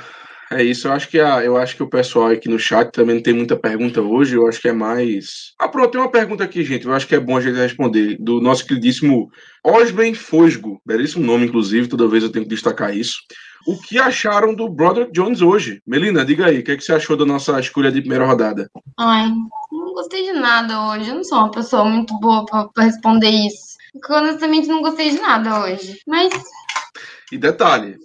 É isso, eu acho que a, eu acho que o pessoal aqui no chat também não tem muita pergunta hoje, eu acho que é mais. Ah, pronto, tem uma pergunta aqui, gente. Eu acho que é bom a gente responder, do nosso queridíssimo Osben Fosgo. Belíssimo nome, inclusive, toda vez eu tenho que destacar isso. O que acharam do Brother Jones hoje? Melina, diga aí, o que, é que você achou da nossa escolha de primeira rodada? Ai, não gostei de nada hoje. Eu não sou uma pessoa muito boa para responder isso. Porque honestamente não gostei de nada hoje. Mas. E detalhe,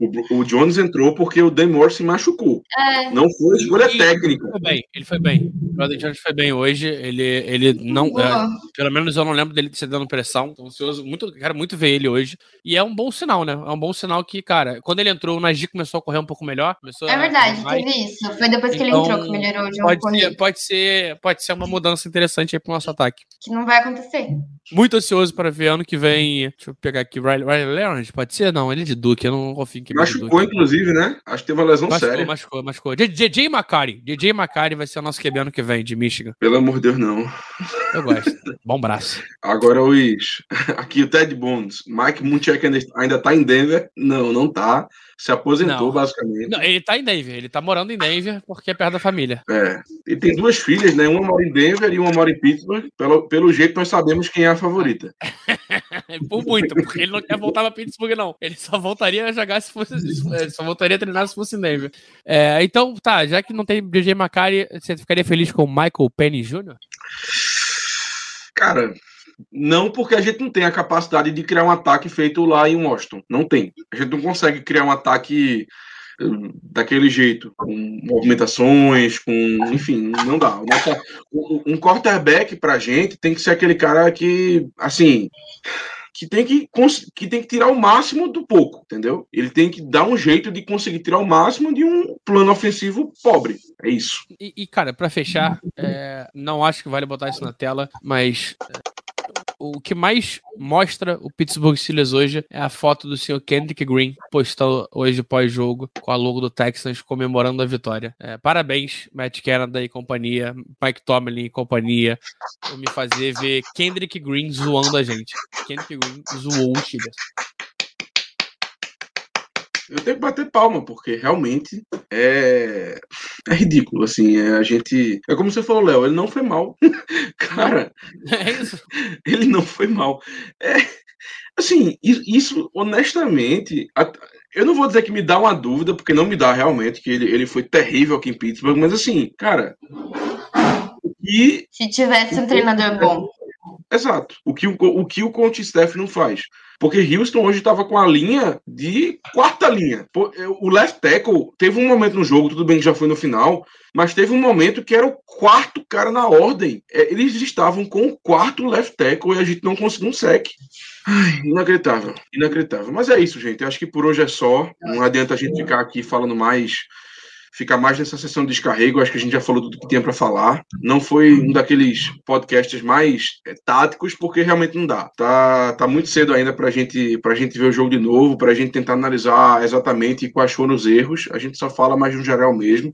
o, o Jones entrou porque o Demore se machucou. É. Não foi escolha e técnica. Ele foi bem, ele foi bem. O Brother Jones foi bem hoje. Ele, ele não. É, pelo menos eu não lembro dele se dando pressão. Então, ansioso, muito, quero muito ver ele hoje. E é um bom sinal, né? É um bom sinal que, cara, quando ele entrou, o Najee começou a correr um pouco melhor. é verdade, teve isso. Foi depois que então, ele entrou que melhorou de um pode ser, pode ser Pode ser uma mudança interessante aí pro nosso ataque. Que não vai acontecer. Muito ansioso para ver ano que vem. Deixa eu pegar aqui. Riley, Riley Leonard, pode ser? Não, ele é de Duke. Eu não confio que Machucou, inclusive, né? Acho que teve uma lesão machucou, séria. Machucou, machucou. DJ McCarty. DJ McCarty vai ser o nosso QB ano que vem, de Michigan. Pelo amor de Deus, não. Eu gosto. Bom braço. Agora, Luiz. *laughs* Aqui o Ted Bones. Mike Munchak ainda tá em Denver? Não, não tá se aposentou, não. basicamente. Não, ele tá em Denver, ele tá morando em Denver porque é perto da família. É. E tem duas filhas, né? Uma mora em Denver e uma mora em Pittsburgh. Pelo, pelo jeito, nós sabemos quem é a favorita. *laughs* *laughs* Por muito, porque ele não quer voltar pra Pittsburgh, não. Ele só voltaria a jogar se fosse. só voltaria a treinar se fosse Denver. É, então, tá, já que não tem DJ Macari, você ficaria feliz com o Michael Penny Jr.? Cara, não porque a gente não tem a capacidade de criar um ataque feito lá em Washington. Não tem. A gente não consegue criar um ataque daquele jeito, com movimentações, com. Enfim, não dá. Um quarterback pra gente tem que ser aquele cara que, assim. Que tem que, que tem que tirar o máximo do pouco, entendeu? Ele tem que dar um jeito de conseguir tirar o máximo de um plano ofensivo pobre. É isso. E, e cara, para fechar, é, não acho que vale botar isso na tela, mas o que mais mostra o Pittsburgh Steelers hoje é a foto do senhor Kendrick Green postando hoje pós-jogo com a logo do Texans comemorando a vitória. É, parabéns, Matt Canada e companhia, Mike Tomlin e companhia, por me fazer ver Kendrick Green zoando a gente. Kendrick Green zoou o Steelers. Eu tenho que bater palma, porque realmente é, é ridículo, assim, é, a gente... É como você falou, Léo, ele não foi mal. *laughs* Cara, é isso. ele não foi mal. É, assim, isso, honestamente, eu não vou dizer que me dá uma dúvida, porque não me dá realmente, que ele, ele foi terrível aqui em Pittsburgh, mas assim, cara... E... Se tivesse um treinador bom. Exato. O que o, o, que o coach Steph não faz. Porque Houston hoje estava com a linha de quarta linha. O left tackle teve um momento no jogo, tudo bem que já foi no final, mas teve um momento que era o quarto cara na ordem. É, eles estavam com o quarto left tackle e a gente não conseguiu um sec. Ai, inacreditável, inacreditável. Mas é isso, gente. Eu acho que por hoje é só. Não adianta a gente ficar aqui falando mais ficar mais nessa sessão de descarrego. Acho que a gente já falou tudo que tinha para falar. Não foi um daqueles podcasts mais é, táticos, porque realmente não dá. Tá, tá muito cedo ainda para gente, a gente ver o jogo de novo, para a gente tentar analisar exatamente quais foram os erros. A gente só fala mais no geral mesmo.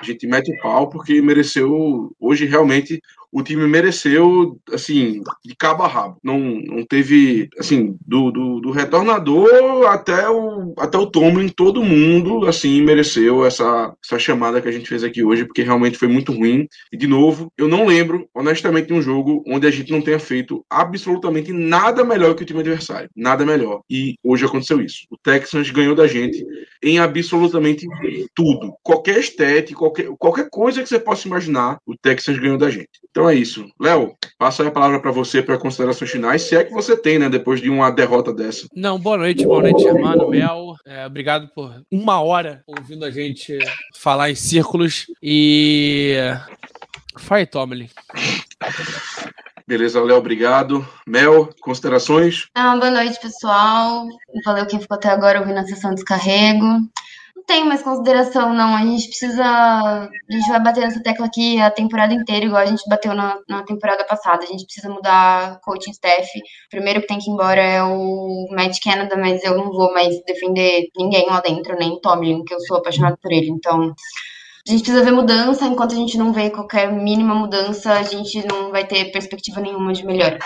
A gente mete o pau porque mereceu. Hoje, realmente, o time mereceu, assim, de cabo a rabo. Não, não teve, assim, do, do, do, retornador até o, até o Tomlin, todo mundo, assim, mereceu essa, essa chamada que a gente fez aqui hoje, porque realmente foi muito ruim. E, de novo, eu não lembro, honestamente, de um jogo onde a gente não tenha feito absolutamente nada melhor que o time adversário. Nada melhor. E hoje aconteceu isso. O Texans ganhou da gente em absolutamente tudo. Qualquer estética, qualquer, qualquer coisa que você possa imaginar, o Texans ganhou da gente. Então é isso. Léo, passa a palavra para você para considerações finais, se é que você tem, né, depois de uma derrota dessa. Não, boa noite, boa noite, Germano, Mel. É, obrigado por uma hora ouvindo a gente falar em círculos e. Fai, Tomlin. Beleza, Léo, obrigado. Mel, considerações? Ah, boa noite, pessoal. Valeu quem ficou até agora ouvindo a sessão de descarrego tenho mais consideração, não. A gente precisa. A gente vai bater nessa tecla aqui a temporada inteira, igual a gente bateu na, na temporada passada. A gente precisa mudar coaching staff. Primeiro que tem que ir embora é o Matt Canada, mas eu não vou mais defender ninguém lá dentro, nem Tomlin, que eu sou apaixonado por ele. Então. A gente precisa ver mudança, enquanto a gente não vê qualquer mínima mudança, a gente não vai ter perspectiva nenhuma de melhora.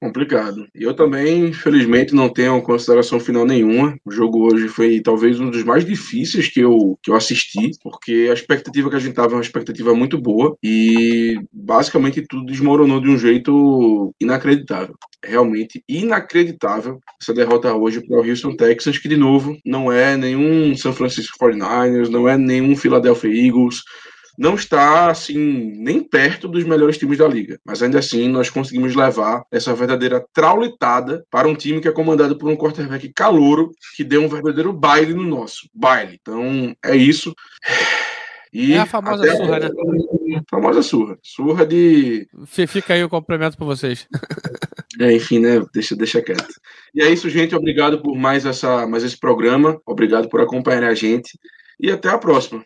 Complicado. Eu também, infelizmente, não tenho consideração final nenhuma. O jogo hoje foi talvez um dos mais difíceis que eu, que eu assisti, porque a expectativa que a gente tava é uma expectativa muito boa e basicamente tudo desmoronou de um jeito inacreditável. Realmente inacreditável essa derrota hoje para o Houston Texans, que de novo não é nenhum San Francisco 49ers, não é nenhum Philadelphia Eagles, não está assim nem perto dos melhores times da liga, mas ainda assim nós conseguimos levar essa verdadeira traulitada para um time que é comandado por um quarterback calouro que deu um verdadeiro baile no nosso baile. Então é isso. E é a famosa surra, né? Famosa surra. Surra de. Fica aí o complemento para vocês. É, enfim, né? Deixa, deixa quieto. E é isso, gente. Obrigado por mais, essa, mais esse programa. Obrigado por acompanhar a gente. E até a próxima.